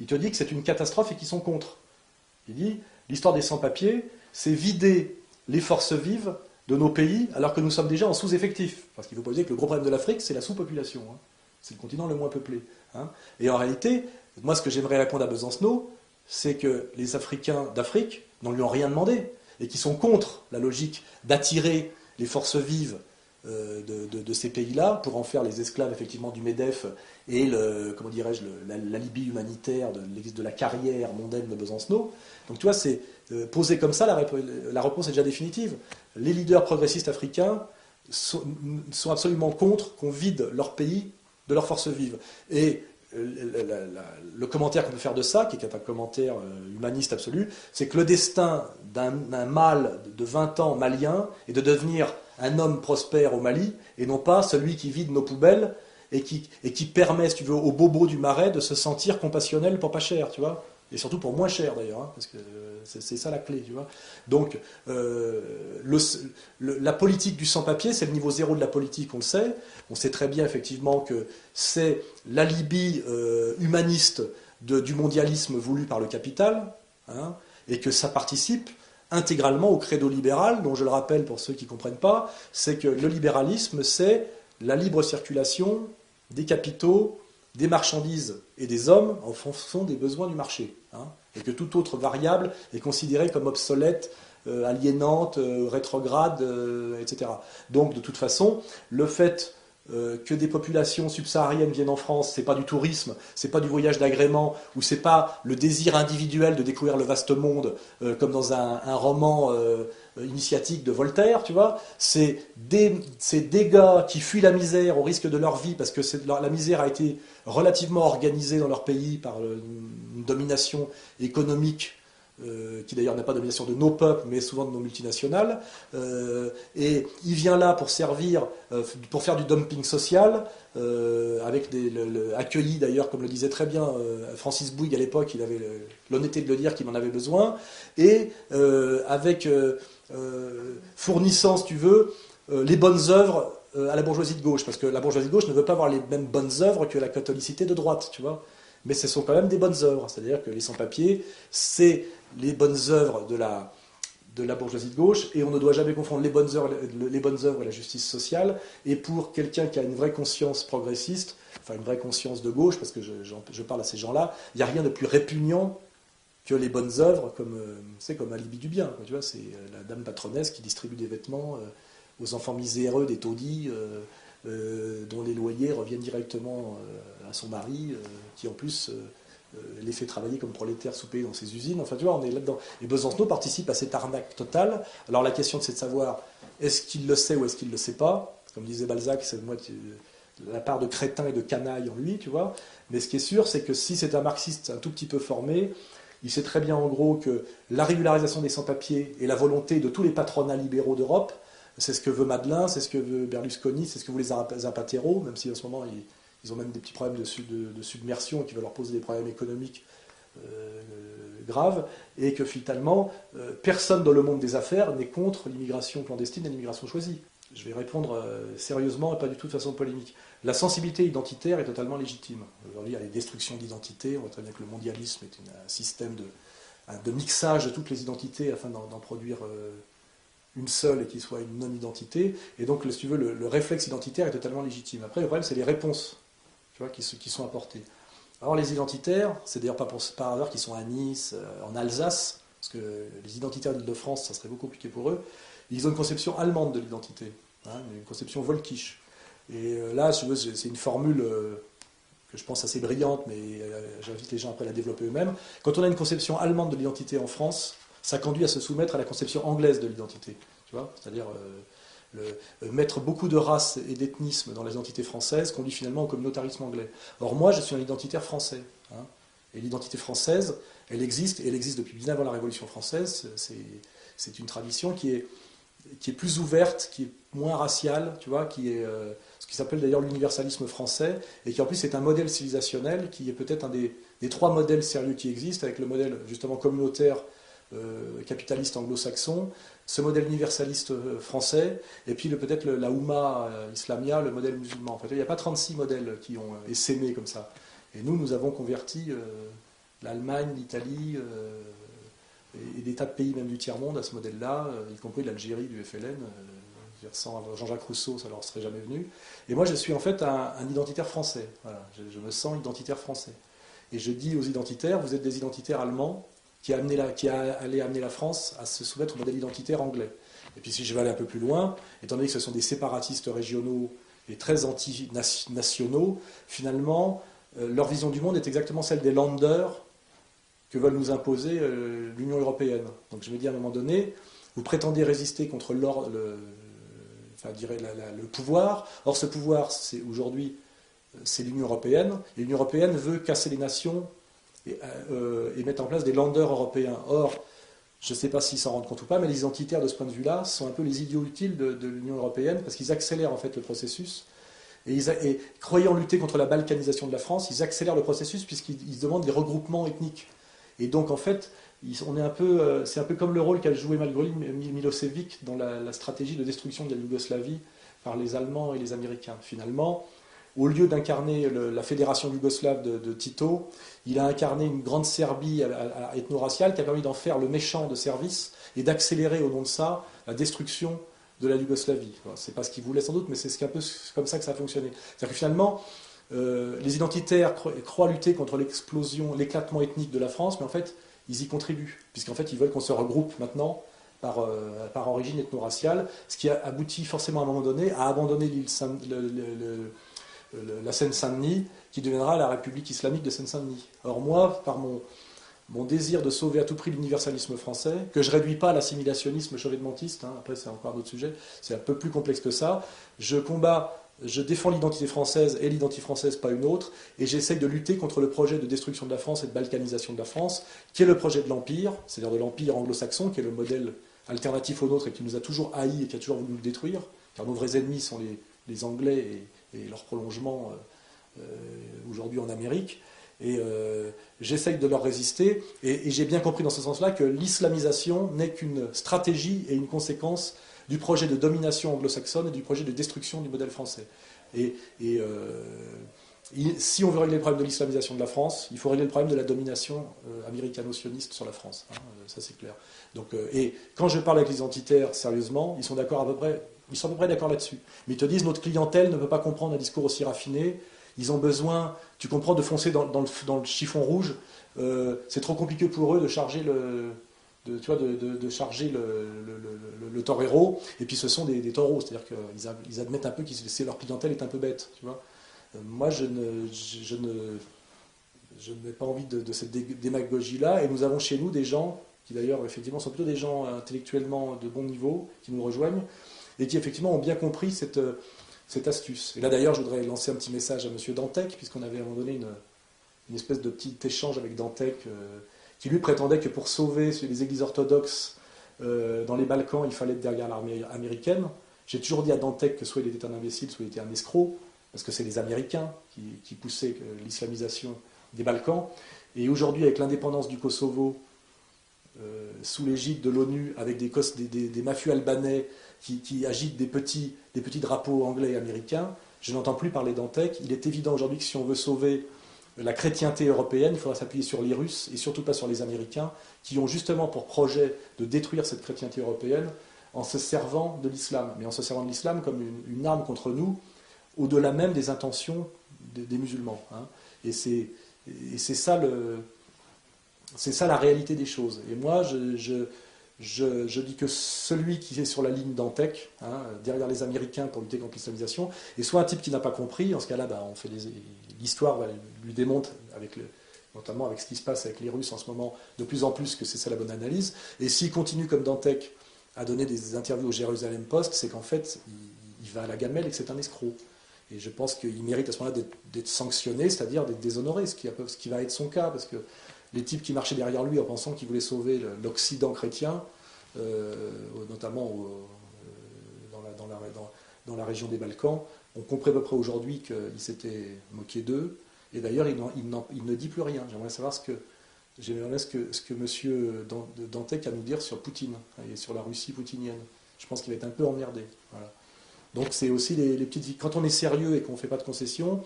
il te dit que c'est une catastrophe et qu'ils sont contre. Il dit, l'histoire des sans-papiers, c'est vider les forces vives de nos pays alors que nous sommes déjà en sous-effectif. Parce qu'il faut pas dire que le gros problème de l'Afrique, c'est la sous-population. Hein. C'est le continent le moins peuplé. Hein. Et en réalité, moi, ce que j'aimerais répondre à Besancenot, c'est que les Africains d'Afrique n'en lui ont rien demandé et qui sont contre la logique d'attirer les forces vives euh, de, ces pays-là pour en faire les esclaves effectivement du MEDEF et le, comment dirais-je, l'alibi humanitaire de, de, la carrière mondaine de Besancenot. Donc tu vois, c'est euh, posé comme ça, la, réponse est déjà définitive. Les leaders progressistes africains sont, absolument contre qu'on vide leur pays de leurs forces vives. Et le commentaire qu'on peut faire de ça, qui est un commentaire euh, humaniste absolu, c'est que le destin d'un mâle de 20 ans malien est de devenir un homme prospère au Mali, et non pas celui qui vide nos poubelles et qui, et qui permet, si tu veux, aux bobos du marais de se sentir compassionnel pour pas cher, tu vois et surtout pour moins cher d'ailleurs, hein, parce que c'est ça la clé, tu vois. Donc, euh, la politique du sans-papier, c'est le niveau zéro de la politique, on le sait. On sait très bien effectivement que c'est l'alibi euh, humaniste du mondialisme voulu par le capital, hein, et que ça participe intégralement au credo libéral, dont je le rappelle pour ceux qui ne comprennent pas, c'est que le libéralisme, c'est la libre circulation des capitaux, des marchandises et des hommes en fonction des besoins du marché. Hein, et que toute autre variable est considérée comme obsolète, euh, aliénante, euh, rétrograde, euh, etc. Donc de toute façon, le fait que des populations subsahariennes viennent en France, c'est pas du tourisme, c'est pas du voyage d'agrément, ou c'est pas le désir individuel de découvrir le vaste monde, comme dans un, roman initiatique de Voltaire, tu vois. C'est des, gars qui fuient la misère au risque de leur vie parce que la misère a été relativement organisés dans leur pays par une domination économique euh, qui d'ailleurs n'a pas domination de nos peuples, mais souvent de nos multinationales. Euh, et il vient là pour servir, euh, pour faire du dumping social, avec accueilli d'ailleurs, comme le disait très bien Francis Bouygues à l'époque, il avait l'honnêteté de le dire qu'il en avait besoin, et avec fournissant, si tu veux, les bonnes œuvres à la bourgeoisie de gauche, parce que la bourgeoisie de gauche ne veut pas avoir les mêmes bonnes œuvres que la catholicité de droite, tu vois. Mais ce sont quand même des bonnes œuvres, c'est-à-dire que les sans-papiers, c'est les bonnes œuvres de la, de la bourgeoisie de gauche, et on ne doit jamais confondre les bonnes œuvres, les bonnes œuvres et la justice sociale. Et pour quelqu'un qui a une vraie conscience progressiste, enfin une vraie conscience de gauche, parce que je, je parle à ces gens-là, il n'y a rien de plus répugnant que les bonnes œuvres, comme, c'est euh, comme Alibi du bien. tu vois, c'est euh, la dame patronesse qui distribue des vêtements aux enfants miséreux des taudis, euh, euh, dont les loyers reviennent directement euh, à son mari, qui en plus les fait travailler comme prolétaires soupés dans ses usines. Enfin, tu vois, on est là-dedans. Et Besancenot participe à cette arnaque totale. Alors la question, c'est de savoir est-ce qu'il le sait ou est-ce qu'il ne le sait pas? Comme disait Balzac, c'est moi la part de crétin et de canaille en lui, tu vois. Mais ce qui est sûr, c'est que si c'est un marxiste un tout petit peu formé, il sait très bien en gros que la régularisation des sans-papiers et la volonté de tous les patronats libéraux d'Europe, c'est ce que veut Madelin, c'est ce que veut Berlusconi, c'est ce que voulaient Zapatero, même si en ce moment ils, ont même des petits problèmes de, submersion qui va leur poser des problèmes économiques euh, graves, et que finalement euh, personne dans le monde des affaires n'est contre l'immigration clandestine et l'immigration choisie. Je vais répondre euh, sérieusement et pas du tout de façon polémique. La sensibilité identitaire est totalement légitime. Aujourd'hui, il y a des destructions d'identité. On voit très bien que le mondialisme est un système de, mixage de toutes les identités afin d'en produire une seule et qui soit une non-identité. Et donc, si tu veux, le, réflexe identitaire est totalement légitime. Après, le problème, c'est les réponses qui, sont apportées. Alors, les identitaires, c'est d'ailleurs pas par hasard qu'ils sont à Nice, euh, en Alsace, parce que les identitaires d'Île-de-France, ça serait beaucoup compliqué pour eux. Ils ont une conception allemande de l'identité, hein, une conception volkisch. Et euh, là, c'est une formule euh, que je pense assez brillante, mais j'invite les gens après à la développer eux-mêmes. Quand on a une conception allemande de l'identité en France, ça conduit à se soumettre à la conception anglaise de l'identité. Tu vois C'est-à-dire euh, mettre beaucoup de races et d'ethnisme dans les identités françaises conduit finalement au communautarisme anglais. Or, moi, je suis un identitaire français. Hein. et l'identité française, elle existe, elle existe depuis bien avant la Révolution française. C'est une tradition qui est plus ouverte, qui est moins raciale, tu vois, qui est euh, ce qui s'appelle d'ailleurs l'universalisme français, et qui en plus est un modèle civilisationnel, qui est peut-être un des, trois modèles sérieux qui existent, avec le modèle justement communautaire capitaliste anglo-saxon, ce modèle universaliste euh, français, et puis peut-être la Oumma islamia, le modèle musulman. En fait, il n'y a pas 36 modèles qui ont essaimé comme ça. Et nous, nous avons converti l'Allemagne, l'Italie, et, des tas de pays, même du tiers-monde, à ce modèle-là, y compris l'Algérie, du FLN sans Jean-Jacques Rousseau, ça leur serait jamais venu. Et moi, je suis en fait un, identitaire français. Je, me sens identitaire français. Et je dis aux identitaires, vous êtes des identitaires allemands qui, a amené la, qui a allé amener la France à se soumettre au modèle identitaire anglais. Et puis si je vais aller un peu plus loin, étant donné que ce sont des séparatistes régionaux et très anti-nationaux, finalement, euh, leur vision du monde est exactement celle des landers que veulent nous imposer euh, l'Union européenne. Donc je me dis à un moment donné, vous prétendez résister contre le, enfin, dirais, le pouvoir. Or, ce pouvoir, c'est aujourd'hui, c'est l'Union européenne. L'Union européenne veut casser les nations et, euh, mettre en place des landers européens. Or, je ne sais pas s'ils s'en rendent compte ou pas, mais les identitaires de ce point de vue-là sont un peu les idiots utiles de, l'Union européenne parce qu'ils accélèrent en fait le processus. Et, et, croyant lutter contre la balkanisation de la France, ils accélèrent le processus puisqu'ils demandent des regroupements ethniques. Et donc, en fait, un euh, c'est un peu comme le rôle qu'a joué malgré Milosevic dans la, stratégie de destruction de la Yougoslavie par les Allemands et les Américains. Finalement, au lieu d'incarner la fédération yougoslave de, Tito, il a incarné une grande Serbie ethno-raciale qui a permis d'en faire le méchant de service et d'accélérer au nom de ça la destruction de la Yougoslavie. C'est pas ce qu'il voulait sans doute, mais c'est un peu comme ça que ça a fonctionné. C'est-à-dire que finalement, euh, les identitaires croient lutter contre l'explosion, l'éclatement ethnique de la France, mais en fait, ils y contribuent, puisqu'en fait, ils veulent qu'on se regroupe maintenant par, euh, par origine ethno-raciale, ce qui a abouti forcément à un moment donné à abandonner l'île la Seine-Saint-Denis, qui deviendra la République islamique de Seine-Saint-Denis. Or, moi, par mon, désir de sauver à tout prix l'universalisme français, que je ne réduis pas à l'assimilationnisme chauvetmentiste, hein, après c'est encore d'autres sujets, c'est un peu plus complexe que ça, je combats je défends l'identité française et l'identité française, pas une autre, et j'essaye de lutter contre le projet de destruction de la France et de balkanisation de la France, qui est le projet de l'Empire, c'est-à-dire de l'Empire anglo-saxon, qui est le modèle alternatif au nôtre et qui nous a toujours haïs et qui a toujours voulu nous détruire, car nos vrais ennemis sont les, Anglais et, leur prolongement euh, euh, aujourd'hui en Amérique. Et euh, j'essaye de leur résister, et, et j'ai bien compris dans ce sens-là que l'islamisation n'est qu'une stratégie et une conséquence du projet de domination anglo-saxonne et du projet de destruction du modèle français. Et, si on veut régler le problème de l'islamisation de la France, il faut régler le problème de la domination américano-sioniste sur la France. Hein, ça, c'est clair. Donc, et quand je parle avec les identitaires, sérieusement, ils sont d'accord à peu près, ils sont à peu près d'accord là-dessus. Mais ils te disent notre clientèle ne peut pas comprendre un discours aussi raffiné. Ils ont besoin, tu comprends, de foncer dans, le, chiffon rouge. c'est trop compliqué pour eux de charger le, de, tu vois, de, charger le, torero, et puis ce sont des, taureaux, c'est-à-dire qu'ils admettent un peu que leur clientèle est un peu bête. Tu vois. Euh, moi, je ne, je, ne, je n'ai pas envie de, cette démagogie-là, et nous avons chez nous des gens qui d'ailleurs effectivement sont plutôt des gens intellectuellement de bon niveau, qui nous rejoignent, et qui effectivement ont bien compris cette, cette astuce. Et là d'ailleurs, je voudrais lancer un petit message à M. Dantec, puisqu'on avait à un moment donné une, espèce de petit échange avec Dantec. Euh, qui lui prétendait que pour sauver les églises orthodoxes euh, dans les Balkans, il fallait être derrière l'armée américaine. J'ai toujours dit à Dantec que soit il était un imbécile, soit il était un escroc, parce que c'est les Américains qui, poussaient euh, l'islamisation des Balkans. Et aujourd'hui, avec l'indépendance du Kosovo, euh, sous l'égide de l'ONU, avec des, des, mafieux albanais qui, agitent des petits, des petits drapeaux anglais et américains, je n'entends plus parler Dantec. Il est évident aujourd'hui que si on veut sauver la chrétienté européenne, il faudra s'appuyer sur les Russes et surtout pas sur les Américains, qui ont justement pour projet de détruire cette chrétienté européenne en se servant de l'islam, mais en se servant de l'islam comme une, arme contre nous, au-delà même des intentions des, musulmans. Hein. Et c'est ça ça la réalité des choses. Et moi, je, dis que celui qui est sur la ligne d'Antec, hein, derrière les Américains pour lutter contre l'islamisation, est soit un type qui n'a pas compris, en ce cas-là, bah, on fait l'histoire lui démontre, notamment avec ce qui se passe avec les Russes en ce moment, de plus en plus que c'est ça la bonne analyse. Et s'il continue comme Dantec à donner des interviews au Jérusalem Post, c'est qu'en fait, il, va à la gamelle et que c'est un escroc. Et je pense qu'il mérite à ce moment-là d'être sanctionné, c'est-à-dire d'être déshonoré, ce qui, ce qui va être son cas, parce que les types qui marchaient derrière lui en pensant qu'il voulait sauver l'Occident chrétien, euh, notamment dans, la, dans, la, région des Balkans. On comprend à peu près aujourd'hui qu'il s'était moqué d'eux. Et d'ailleurs, il, ne dit plus rien. J'aimerais savoir ce que, ce que, ce M. Dantec a à nous dire sur Poutine et sur la Russie poutinienne. Je pense qu'il va être un peu emmerdé. Donc c'est aussi les, petites... Quand on est sérieux et qu'on ne fait pas de concessions,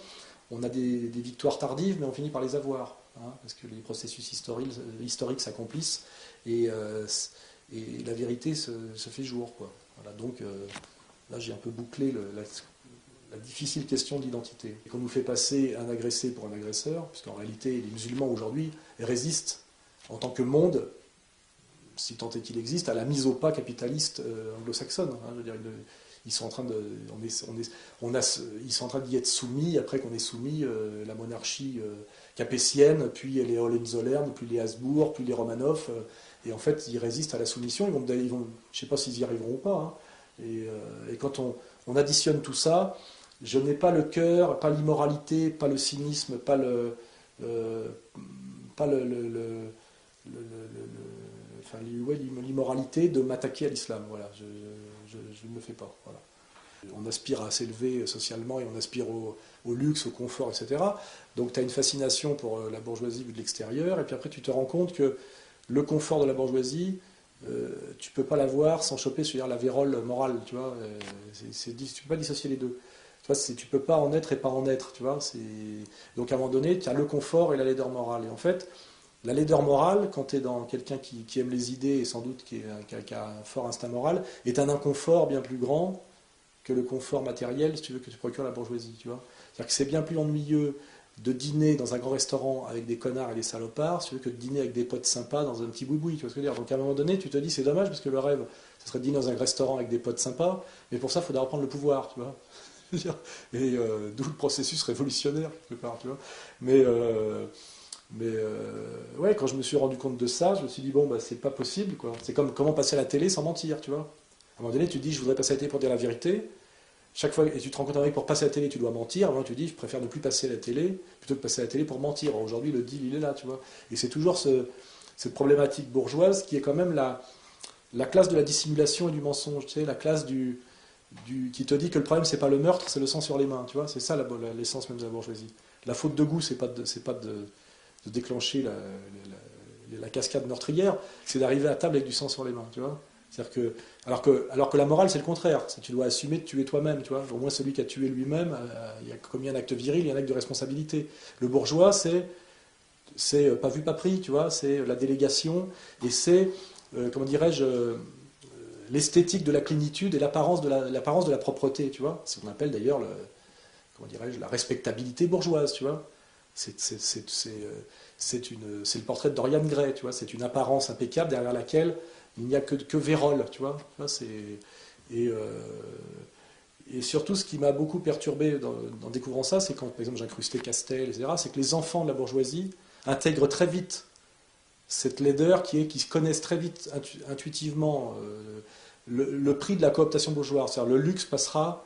on a des, victoires tardives, mais on finit par les avoir. Hein, parce que les processus historiques, s'accomplissent et, euh, et, la vérité se, fait jour. Quoi. Donc euh, là, j'ai un peu bouclé la, difficile question d'identité. Et qu'on nous fait passer un agressé pour un agresseur, puisqu'en réalité, les musulmans aujourd'hui résistent en tant que monde, si tant est qu'il existe, à la mise au pas capitaliste euh, anglo-saxonne. Hein, ils sont en train de, on est, on est, on a, ils sont en train d'y être soumis après qu'on ait soumis euh, la monarchie euh, capétienne, puis les Hohenzollern, puis les Habsbourg, puis les Romanov, euh, et en fait ils résistent à la soumission. Ils vont, ils vont je ne sais pas s'ils y arriveront ou pas. Hein. et, quand on, on, additionne tout ça, je n'ai pas le cœur, pas l'immoralité, pas le cynisme, pas le, pas le, enfin, l'immoralité de m'attaquer à l'islam. Voilà, ne le fais pas. Voilà. On aspire à s'élever socialement et on aspire au, luxe, au confort, etc. Donc tu as une fascination pour euh, la bourgeoisie vue de l'extérieur, et puis après tu te rends compte que le confort de la bourgeoisie, euh, tu peux pas l'avoir sans choper sur la vérole morale, tu vois. Euh, tu peux pas dissocier les deux. Tu vois, tu peux pas en être et pas en être, tu vois. Donc à un moment donné, tu as le confort et la laideur morale. Et en fait, la laideur morale, quand tu es dans quelqu'un qui, aime les idées et sans doute qui, a, un fort instinct moral, est un inconfort bien plus grand que le confort matériel, si tu veux, que tu procures la bourgeoisie. Tu vois C'est-à-dire que c'est bien plus ennuyeux de dîner dans un grand restaurant avec des connards et des salopards, si tu veux, que de dîner avec des potes sympas dans un petit boui-boui. Tu vois ce que je veux dire Donc à un moment donné, tu te dis, c'est dommage, parce que le rêve, ce serait de dîner dans un restaurant avec des potes sympas, mais pour ça, il faudrait reprendre le pouvoir, tu vois et euh, d'où le processus révolutionnaire, quelque part, tu vois. Mais... Euh, mais euh, ouais, quand je me suis rendu compte de ça, je me suis dit, bon, bah, c'est pas possible. quoi. C'est comme comment passer à la télé sans mentir, tu vois. À un moment donné, tu dis, je voudrais passer à la télé pour dire la vérité. Chaque fois, et tu te rends compte pour passer à la télé, tu dois mentir. Moi, tu dis, je préfère ne plus passer à la télé plutôt que passer à la télé pour mentir. Aujourd'hui, le deal, il est là, tu vois. Et c'est toujours ce, cette problématique bourgeoise qui est quand même la, la classe de la dissimulation et du mensonge, tu sais, la classe du, du, qui te dit que le problème, c'est pas le meurtre, c'est le sang sur les mains, tu vois. C'est ça l'essence même de la bourgeoisie. La faute de goût, c'est pas c'est pas de de déclencher la, cascade meurtrière, c'est d'arriver à table avec du sang sur les mains, tu vois. Que, alors que, alors que la morale, c'est le contraire. Tu dois assumer de tuer toi-même, tu vois. Au moins, celui qui a tué lui-même, euh, il y a commis un acte viril, il y a un acte de responsabilité. Le bourgeois, c'est, c'est euh, pas vu, pas pris, tu vois. C'est la délégation et c'est, euh, comment dirais-je, l'esthétique de la plénitude et l'apparence de la, l'apparence de la propreté, tu vois. C'est ce qu'on appelle d'ailleurs, le, comment dirais-je, la respectabilité bourgeoise, tu vois. Euh, c'est le portrait de Dorian Gray, tu vois, c'est une apparence impeccable derrière laquelle il n'y a que, vérole, tu vois. Et, euh, et, surtout, ce qui m'a beaucoup perturbé en découvrant ça, c'est quand, par exemple, j'incrustais Castel, etc., c'est que les enfants de la bourgeoisie intègrent très vite cette laideur qui est, qui se connaissent très vite intuitivement euh, le, le, prix de la cooptation bourgeoise. C'est-à-dire le luxe passera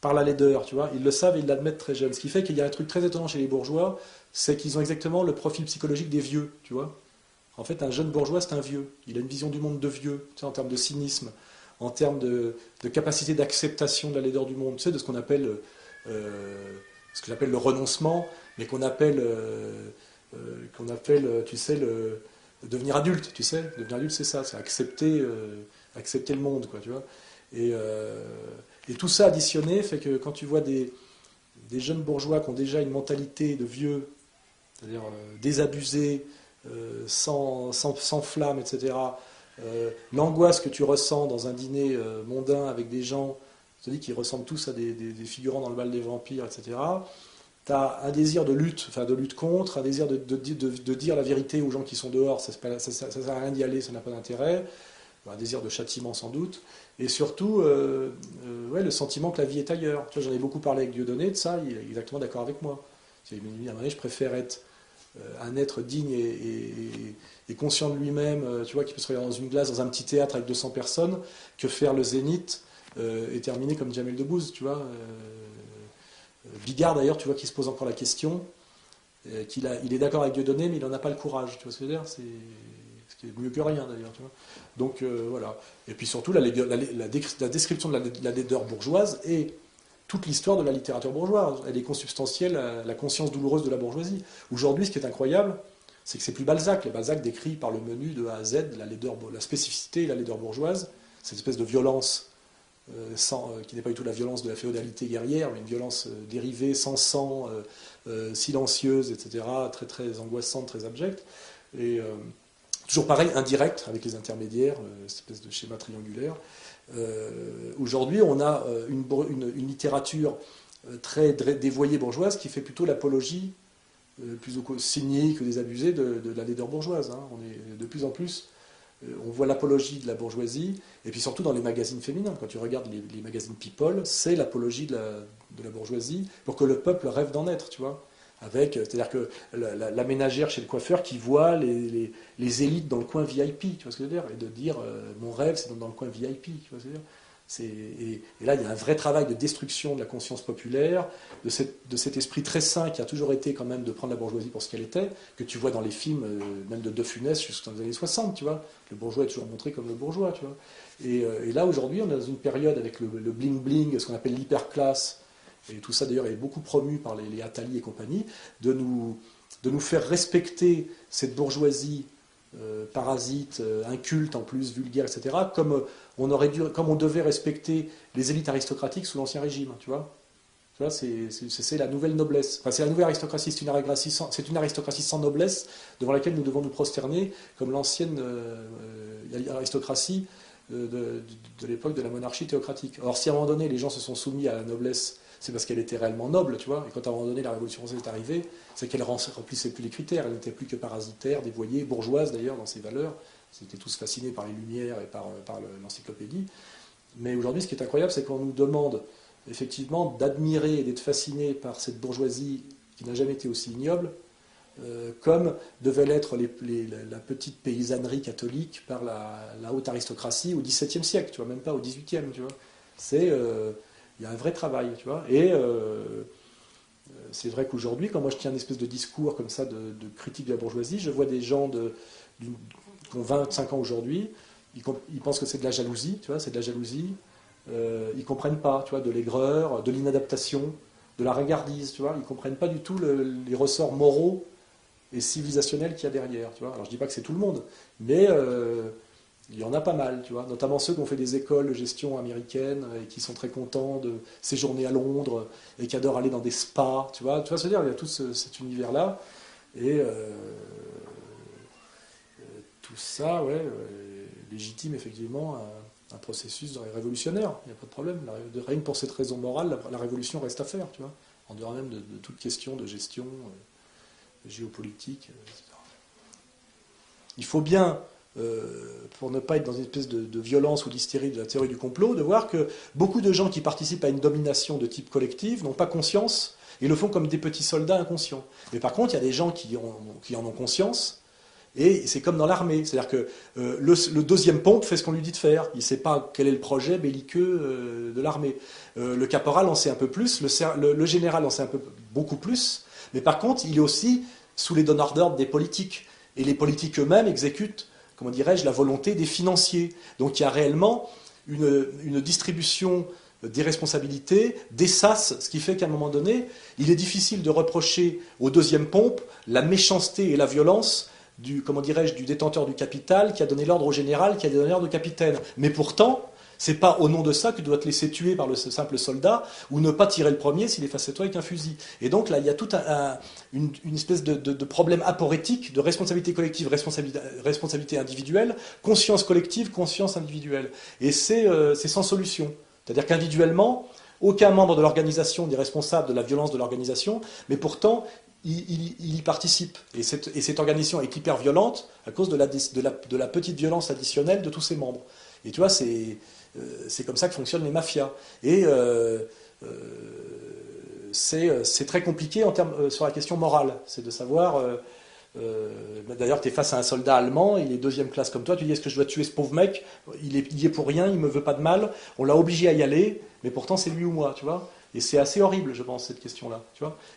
par la laideur, tu vois. Ils le savent et ils l'admettent très jeune. Ce qui fait qu'il y a un truc très étonnant chez les bourgeois, c'est qu'ils ont exactement le profil psychologique des vieux, tu vois. En fait, un jeune bourgeois, c'est un vieux. Il a une vision du monde de vieux, tu sais, en termes de cynisme, en termes de, capacité d'acceptation de la laideur du monde, tu sais, de ce qu'on appelle, euh, ce le renoncement, mais qu'on appelle, euh, euh, qu'on appelle, tu sais, le devenir adulte, tu sais. Devenir adulte, c'est ça, c'est accepter, accepter le monde, quoi, tu vois. Et et tout ça additionné fait que quand tu vois des, jeunes bourgeois qui ont déjà une mentalité de vieux, c'est-à-dire euh, désabusés, euh, sans, flamme, etc., euh, l'angoisse que tu ressens dans un dîner mondain avec des gens, je te dis, qui ressemblent tous à des, figurants dans le bal des vampires, etc., tu as un désir de lutte, enfin de lutte contre, un désir de, dire la vérité aux gens qui sont dehors, ça ne sert à rien d'y aller, ça n'a pas d'intérêt, un désir de châtiment sans doute, et surtout euh, euh, ouais, le sentiment que la vie est ailleurs. Tu vois, j'en ai beaucoup parlé avec Dieudonné de ça, il est exactement d'accord avec moi. Il m'a dit, je préfère être euh, un être digne et, conscient de lui-même, tu vois, qui peut se regarder dans une glace, dans un petit théâtre avec 200 personnes, que faire le zénith et terminer comme Jamel Debbouze, tu vois. Bigard d'ailleurs, tu vois, qui se pose encore la question, qu'il a, il est d'accord avec Dieudonné, mais il n'en a pas le courage, tu vois ce que je veux dire? Ce qui est mieux que rien d'ailleurs. Donc euh, voilà. Et puis surtout la, la, description de la, laideur bourgeoise et toute l'histoire de la littérature bourgeoise. Elle est consubstantielle à la conscience douloureuse de la bourgeoisie. Aujourd'hui, ce qui est incroyable, c'est que c'est plus Balzac. Les Balzac décrit par le menu de A à Z la, laideur, la spécificité et la laideur bourgeoise, cette espèce de violence euh, sans, qui n'est pas du tout la violence de la féodalité guerrière, mais une violence dérivée, sans sang, silencieuse, etc., très très angoissante, très abjecte. Et Toujours pareil, indirect, avec les intermédiaires, euh, cette espèce de schéma triangulaire. Euh, aujourd'hui, on a euh, une, littérature très dévoyée bourgeoise qui fait plutôt l'apologie, plus cynique que désabusée, de, de la laideur bourgeoise. Hein. On est de plus en plus on voit l'apologie de la bourgeoisie, et puis surtout dans les magazines féminins. Quand tu regardes les, magazines People, c'est l'apologie de la, de la, bourgeoisie pour que le peuple rêve d'en être, tu vois avec, euh, c'est-à-dire que la, ménagère chez le coiffeur qui voit les, élites dans le coin VIP, tu vois ce que je veux dire, et de dire euh, mon rêve c'est dans, le coin VIP, tu vois ce que je veux dire. Et, et, là, il y a un vrai travail de destruction de la conscience populaire, de, cet esprit très sain qui a toujours été quand même de prendre la bourgeoisie pour ce qu'elle était, que tu vois dans les films, euh, même de De Funès jusqu'aux années 60, tu vois. Le bourgeois est toujours montré comme le bourgeois, tu vois. Et, là, aujourd'hui, on est dans une période avec le bling-bling, ce qu'on appelle l'hyperclasse, et tout ça d'ailleurs est beaucoup promu par les, les et compagnie, de nous, de nous faire respecter cette bourgeoisie euh, parasite, euh, inculte en plus, vulgaire, etc., comme on, aurait dû, comme on devait respecter les élites aristocratiques sous l'Ancien Régime, tu vois c'est la nouvelle noblesse. C'est la nouvelle aristocratie. C'est une, aristocratie sans noblesse devant laquelle nous devons nous prosterner, comme l'ancienne euh, aristocratie de, de l'époque de la monarchie théocratique. Or, si à un moment donné les gens se sont soumis à la noblesse c'est parce qu'elle était réellement noble, tu vois. Et quand à un moment donné la Révolution française est arrivée, c'est qu'elle remplissait plus les critères. Elle n'était plus que parasitaire, dévoyée, bourgeoise d'ailleurs dans ses valeurs. Ils étaient tous fascinés par les Lumières et par, euh, l'encyclopédie. Mais aujourd'hui, ce qui est incroyable, c'est qu'on nous demande effectivement d'admirer et d'être fasciné par cette bourgeoisie qui n'a jamais été aussi ignoble, euh, comme devait l'être la petite paysannerie catholique par la, haute aristocratie au XVIIe siècle, tu vois, même pas au XVIIIe, tu vois. C'est euh, il y a un vrai travail, tu vois. Et euh, c'est vrai qu'aujourd'hui, quand moi je tiens une espèce de discours comme ça de, critique de la bourgeoisie, je vois des gens de, qui ont 25 ans aujourd'hui, ils, pensent que c'est de la jalousie, tu vois, c'est de la jalousie. Euh, ils comprennent pas, tu vois, de l'aigreur, de l'inadaptation, de la regardise, tu vois. Ils comprennent pas du tout les ressorts moraux et civilisationnels qu'il y a derrière, tu vois. Alors je dis pas que c'est tout le monde, mais euh, il y en a pas mal, tu vois, notamment ceux qui ont fait des écoles de gestion américaines et qui sont très contents de séjourner à Londres et qui adorent aller dans des spas, tu vois. Tu vois, se dire, il y a tout cet univers-là. Et euh, euh, tout ça, ouais, euh, légitime effectivement un, processus révolutionnaire, il n'y a pas de problème. rien que pour cette raison morale, la, révolution reste à faire, tu vois, en dehors même de, toute question de gestion géopolitique, etc. Il faut bien euh, pour ne pas être dans une espèce de, violence ou d'hystérie de la théorie du complot, de voir que beaucoup de gens qui participent à une domination de type collectif n'ont pas conscience et le font comme des petits soldats inconscients. Mais par contre, il y a des gens qui, en ont conscience, et c'est comme dans l'armée, c'est-à-dire que euh, le, deuxième pompe fait ce qu'on lui dit de faire. Il ne sait pas quel est le projet belliqueux euh, de l'armée. le caporal en sait un peu plus, le, général en sait beaucoup plus, mais par contre, il est aussi sous les donneurs d'ordre des politiques. Et les politiques eux-mêmes exécutent comment dirais-je, la volonté des financiers. Donc il y a réellement une, distribution des responsabilités, des sas, ce qui fait qu'à un moment donné, il est difficile de reprocher au deuxième pompe la méchanceté et la violence du, comment dirais-je, du détenteur du capital qui a donné l'ordre au général, qui a donné l'ordre au capitaine. Mais pourtant, c'est pas au nom de ça que tu dois te laisser tuer par le simple soldat ou ne pas tirer le premier s'il est face à toi avec un fusil. Et donc là, il y a tout un, une, espèce de, problème aporétique de responsabilité collective, responsabilité, individuelle, conscience collective, conscience individuelle. Et c'est euh, sans solution. C'est-à-dire qu'individuellement, aucun membre de l'organisation n'est responsable de la violence de l'organisation, mais pourtant, il, y participe. Et cette, et cette, organisation est hyper violente à cause de la, de la, de la petite violence additionnelle de tous ses membres. Et tu vois, c'est c'est comme ça que fonctionnent les mafias. Et euh, euh, c'est très compliqué en termes, sur la question morale. C'est de savoir. D'ailleurs, tu es face à un soldat allemand, il est deuxième classe comme toi, tu dis est-ce que je dois tuer ce pauvre mec? Il est, il est pour rien, il me veut pas de mal, on l'a obligé à y aller, mais pourtant c'est lui ou moi, tu vois? Et c'est assez horrible, je pense, cette question-là.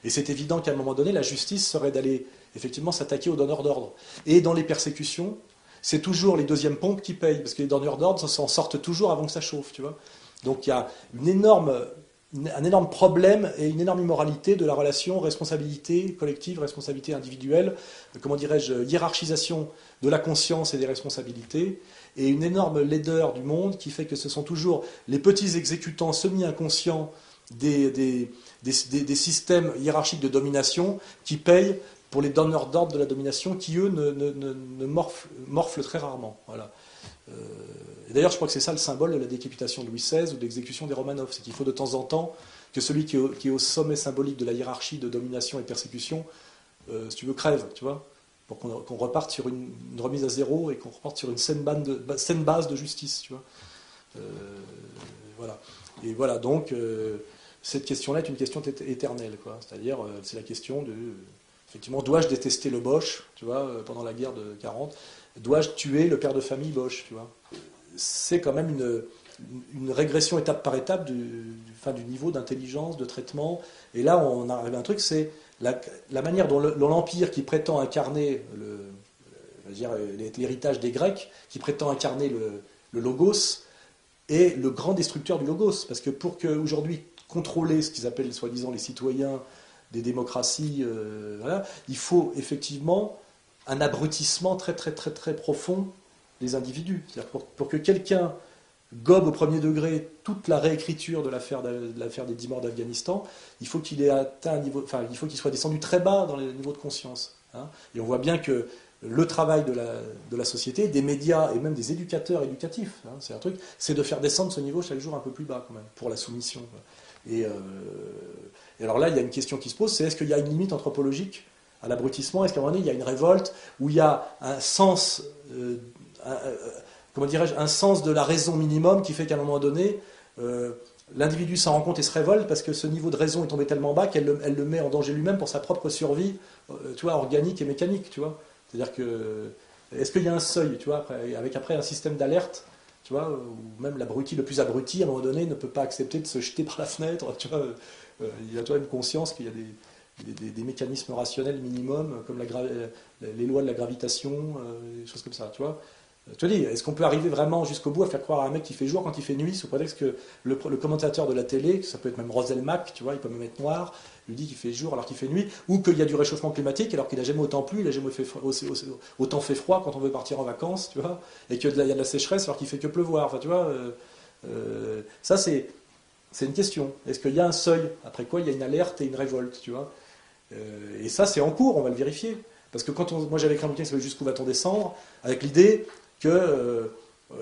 Et c'est évident qu'à un moment donné, la justice serait d'aller effectivement s'attaquer aux donneurs d'ordre. Et dans les persécutions, c'est toujours les deuxièmes pompes qui payent, parce que les donneurs d'ordre s'en sortent toujours avant que ça chauffe. Donc il y a un énorme problème et une énorme immoralité de la relation responsabilité collective, responsabilité individuelle, comment dirais-je, hiérarchisation de la conscience et des responsabilités, et une énorme laideur du monde qui fait que ce sont toujours les petits exécutants semi-inconscients des, des, systèmes hiérarchiques de domination qui payent pour les donneurs d'ordre de la domination qui, eux, ne, ne, morflent, très rarement. Voilà. Euh, d'ailleurs, je crois que c'est ça le symbole de la décapitation de Louis XVI ou de l'exécution des Romanov. C'est qu'il faut de temps en temps que celui qui est, au, sommet symbolique de la hiérarchie de domination et persécution, euh, si tu veux, crève, tu vois pour qu'on reparte sur une, remise à zéro et qu'on reparte sur une saine, base de justice, tu vois. Euh, voilà. Et voilà, donc, cette question-là est une question éternelle, quoi. C'est-à-dire, c'est la question de Effectivement, dois-je détester le Bosch, tu vois, euh, pendant la guerre de 40 Dois-je tuer le père de famille Bosch, tu vois? C'est quand même une, régression étape par étape du, du niveau d'intelligence, de traitement. Et là, on arrive à un truc, c'est la, manière dont l'Empire qui prétend incarner l'héritage des Grecs, qui prétend incarner le, le, logos, est le grand destructeur du logos. Parce que pour qu'aujourd'hui contrôler ce qu'ils appellent soi-disant les citoyens des démocraties, euh, il faut effectivement un abrutissement très très très très profond des individus. C'est-à-dire pour, pour, que quelqu'un gobe au premier degré toute la réécriture de l'affaire de l'affaire des dix morts d'Afghanistan, il faut qu'il ait atteint un niveau, enfin il faut qu'il soit descendu très bas dans les niveaux de conscience. Hein. Et on voit bien que le travail de la, de la, société, des médias et même des éducateurs éducatifs, hein, c'est un truc, c'est de faire descendre ce niveau chaque jour un peu plus bas quand même pour la soumission. Et, euh, et alors là, il y a une question qui se pose, c'est est-ce qu'il y a une limite anthropologique à l'abrutissement? Est-ce qu'à un moment donné, il y a une révolte où il y a un sens, euh, euh, comment dirais-je, un sens de la raison minimum qui fait qu'à un moment donné, euh, l'individu s'en rend compte et se révolte parce que ce niveau de raison est tombé tellement bas qu'elle le, met en danger lui-même pour sa propre survie, tu vois, organique et mécanique, tu vois. C'est-à-dire que est-ce qu'il y a un seuil, tu vois, avec après un système d'alerte, tu vois, où même l'abruti le plus abruti à un moment donné ne peut pas accepter de se jeter par la fenêtre, tu vois. Euh, il a toi même conscience qu'il y a des, mécanismes rationnels minimums, comme les lois de la gravitation, euh, des choses comme ça, tu vois. Euh, tu dis, est-ce qu'on peut arriver vraiment jusqu'au bout à faire croire à un mec qui fait jour quand il fait nuit, sous prétexte que le, commentateur de la télé, ça peut être même Mac, tu vois, il peut même être noir, lui dit qu'il fait jour alors qu'il fait nuit, ou qu'il y a du réchauffement climatique alors qu'il n'a jamais autant plu, il n'a jamais autant fait froid quand on veut partir en vacances, tu vois, et qu'il y a de la sécheresse alors qu'il fait que pleuvoir, enfin, tu vois. ça, c'est c'est une question. Est-ce qu'il y a un seuil Après quoi, il y a une alerte et une révolte, tu vois euh, Et ça, c'est en cours, on va le vérifier. Parce que quand on, moi j'avais écrit un bouquin qui s'appelait Jusqu'où va-t-on descendre Avec l'idée que euh,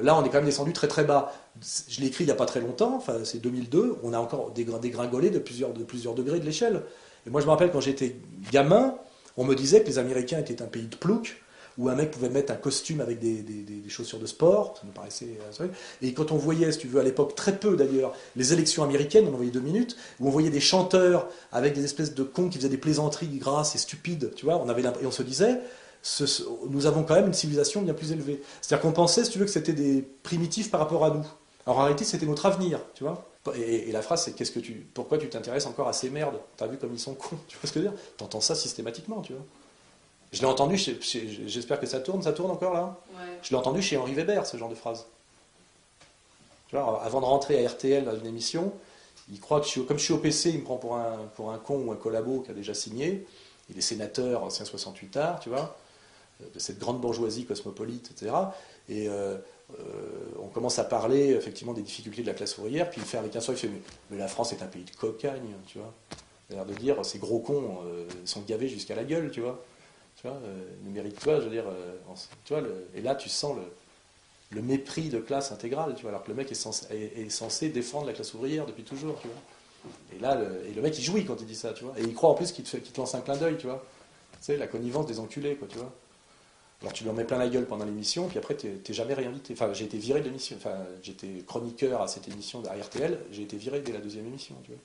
là, on est quand même descendu très très bas. Je l'ai écrit il n'y a pas très longtemps, enfin c'est 2002, on a encore dégringolé de plusieurs, de plusieurs degrés de l'échelle. Et moi je me rappelle quand j'étais gamin, on me disait que les Américains étaient un pays de plouc, où un mec pouvait mettre un costume avec des, chaussures de sport, ça me paraissait... Euh, et quand on voyait, si tu veux, à l'époque, très peu d'ailleurs, les élections américaines, on en voyait deux minutes, où on voyait des chanteurs avec des espèces de cons qui faisaient des plaisanteries grasses et stupides, tu vois, on avait et on se disait, nous avons quand même une civilisation bien plus élevée. C'est-à-dire qu'on pensait, si tu veux, que c'était des primitifs par rapport à nous. Alors en réalité, c'était notre avenir, tu vois. Et, la phrase, c'est qu'est-ce que tu, pourquoi tu t'intéresses encore à ces merdes? T'as vu comme ils sont cons Tu vois ce que je veux dire? T'entends ça systématiquement, tu vois. Je l'ai entendu, j'espère que ça tourne, ça tourne encore là Je l'ai entendu chez Henri Weber, ce genre de phrase. Tu vois, avant de rentrer à RTL dans une émission, il croit que je suis, comme je suis au PC, il me prend pour un, pour un con ou un collabo qui a déjà signé. Il est sénateur, ancien 68 art, tu vois, de cette grande bourgeoisie cosmopolite, etc. Et euh, euh, on commence à parler effectivement des difficultés de la classe ouvrière, puis il fait avec un soir, il fait mais, la France est un pays de cocagne, tu vois. Il a l'air de dire ces gros cons euh, sont gavés jusqu'à la gueule, tu vois. Tu vois, euh, numérique, toi, je veux dire, euh, tu vois, et là tu sens le, mépris de classe intégrale, tu vois, alors que le mec est censé, défendre la classe ouvrière depuis toujours, tu vois. Et là, le, et le mec il jouit quand il dit ça, tu vois. Et il croit en plus qu'il te, lance un clin d'œil, tu vois. Tu sais, la connivence des enculés, quoi, tu vois. Alors tu lui en mets plein la gueule pendant l'émission, puis après t'es jamais réinvité. Enfin, j'ai été viré de l'émission. Enfin, j'étais chroniqueur à cette émission de RTL, j'ai été viré dès la deuxième émission, tu vois.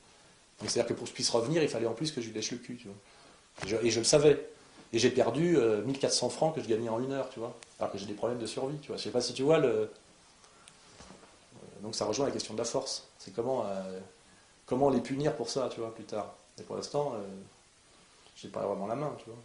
Donc c'est-à-dire que pour que je puisse revenir, il fallait en plus que je lui lèche le cul, tu vois. et je le savais. Et j'ai perdu 1400 euh, francs que je gagnais en une heure, tu vois. Alors que j'ai des problèmes de survie, tu vois. Je sais pas si tu vois le. Euh, donc ça rejoint la question de la force. C'est comment, euh, comment les punir pour ça, tu vois, plus tard. Et pour l'instant, j'ai pas vraiment la main, tu vois.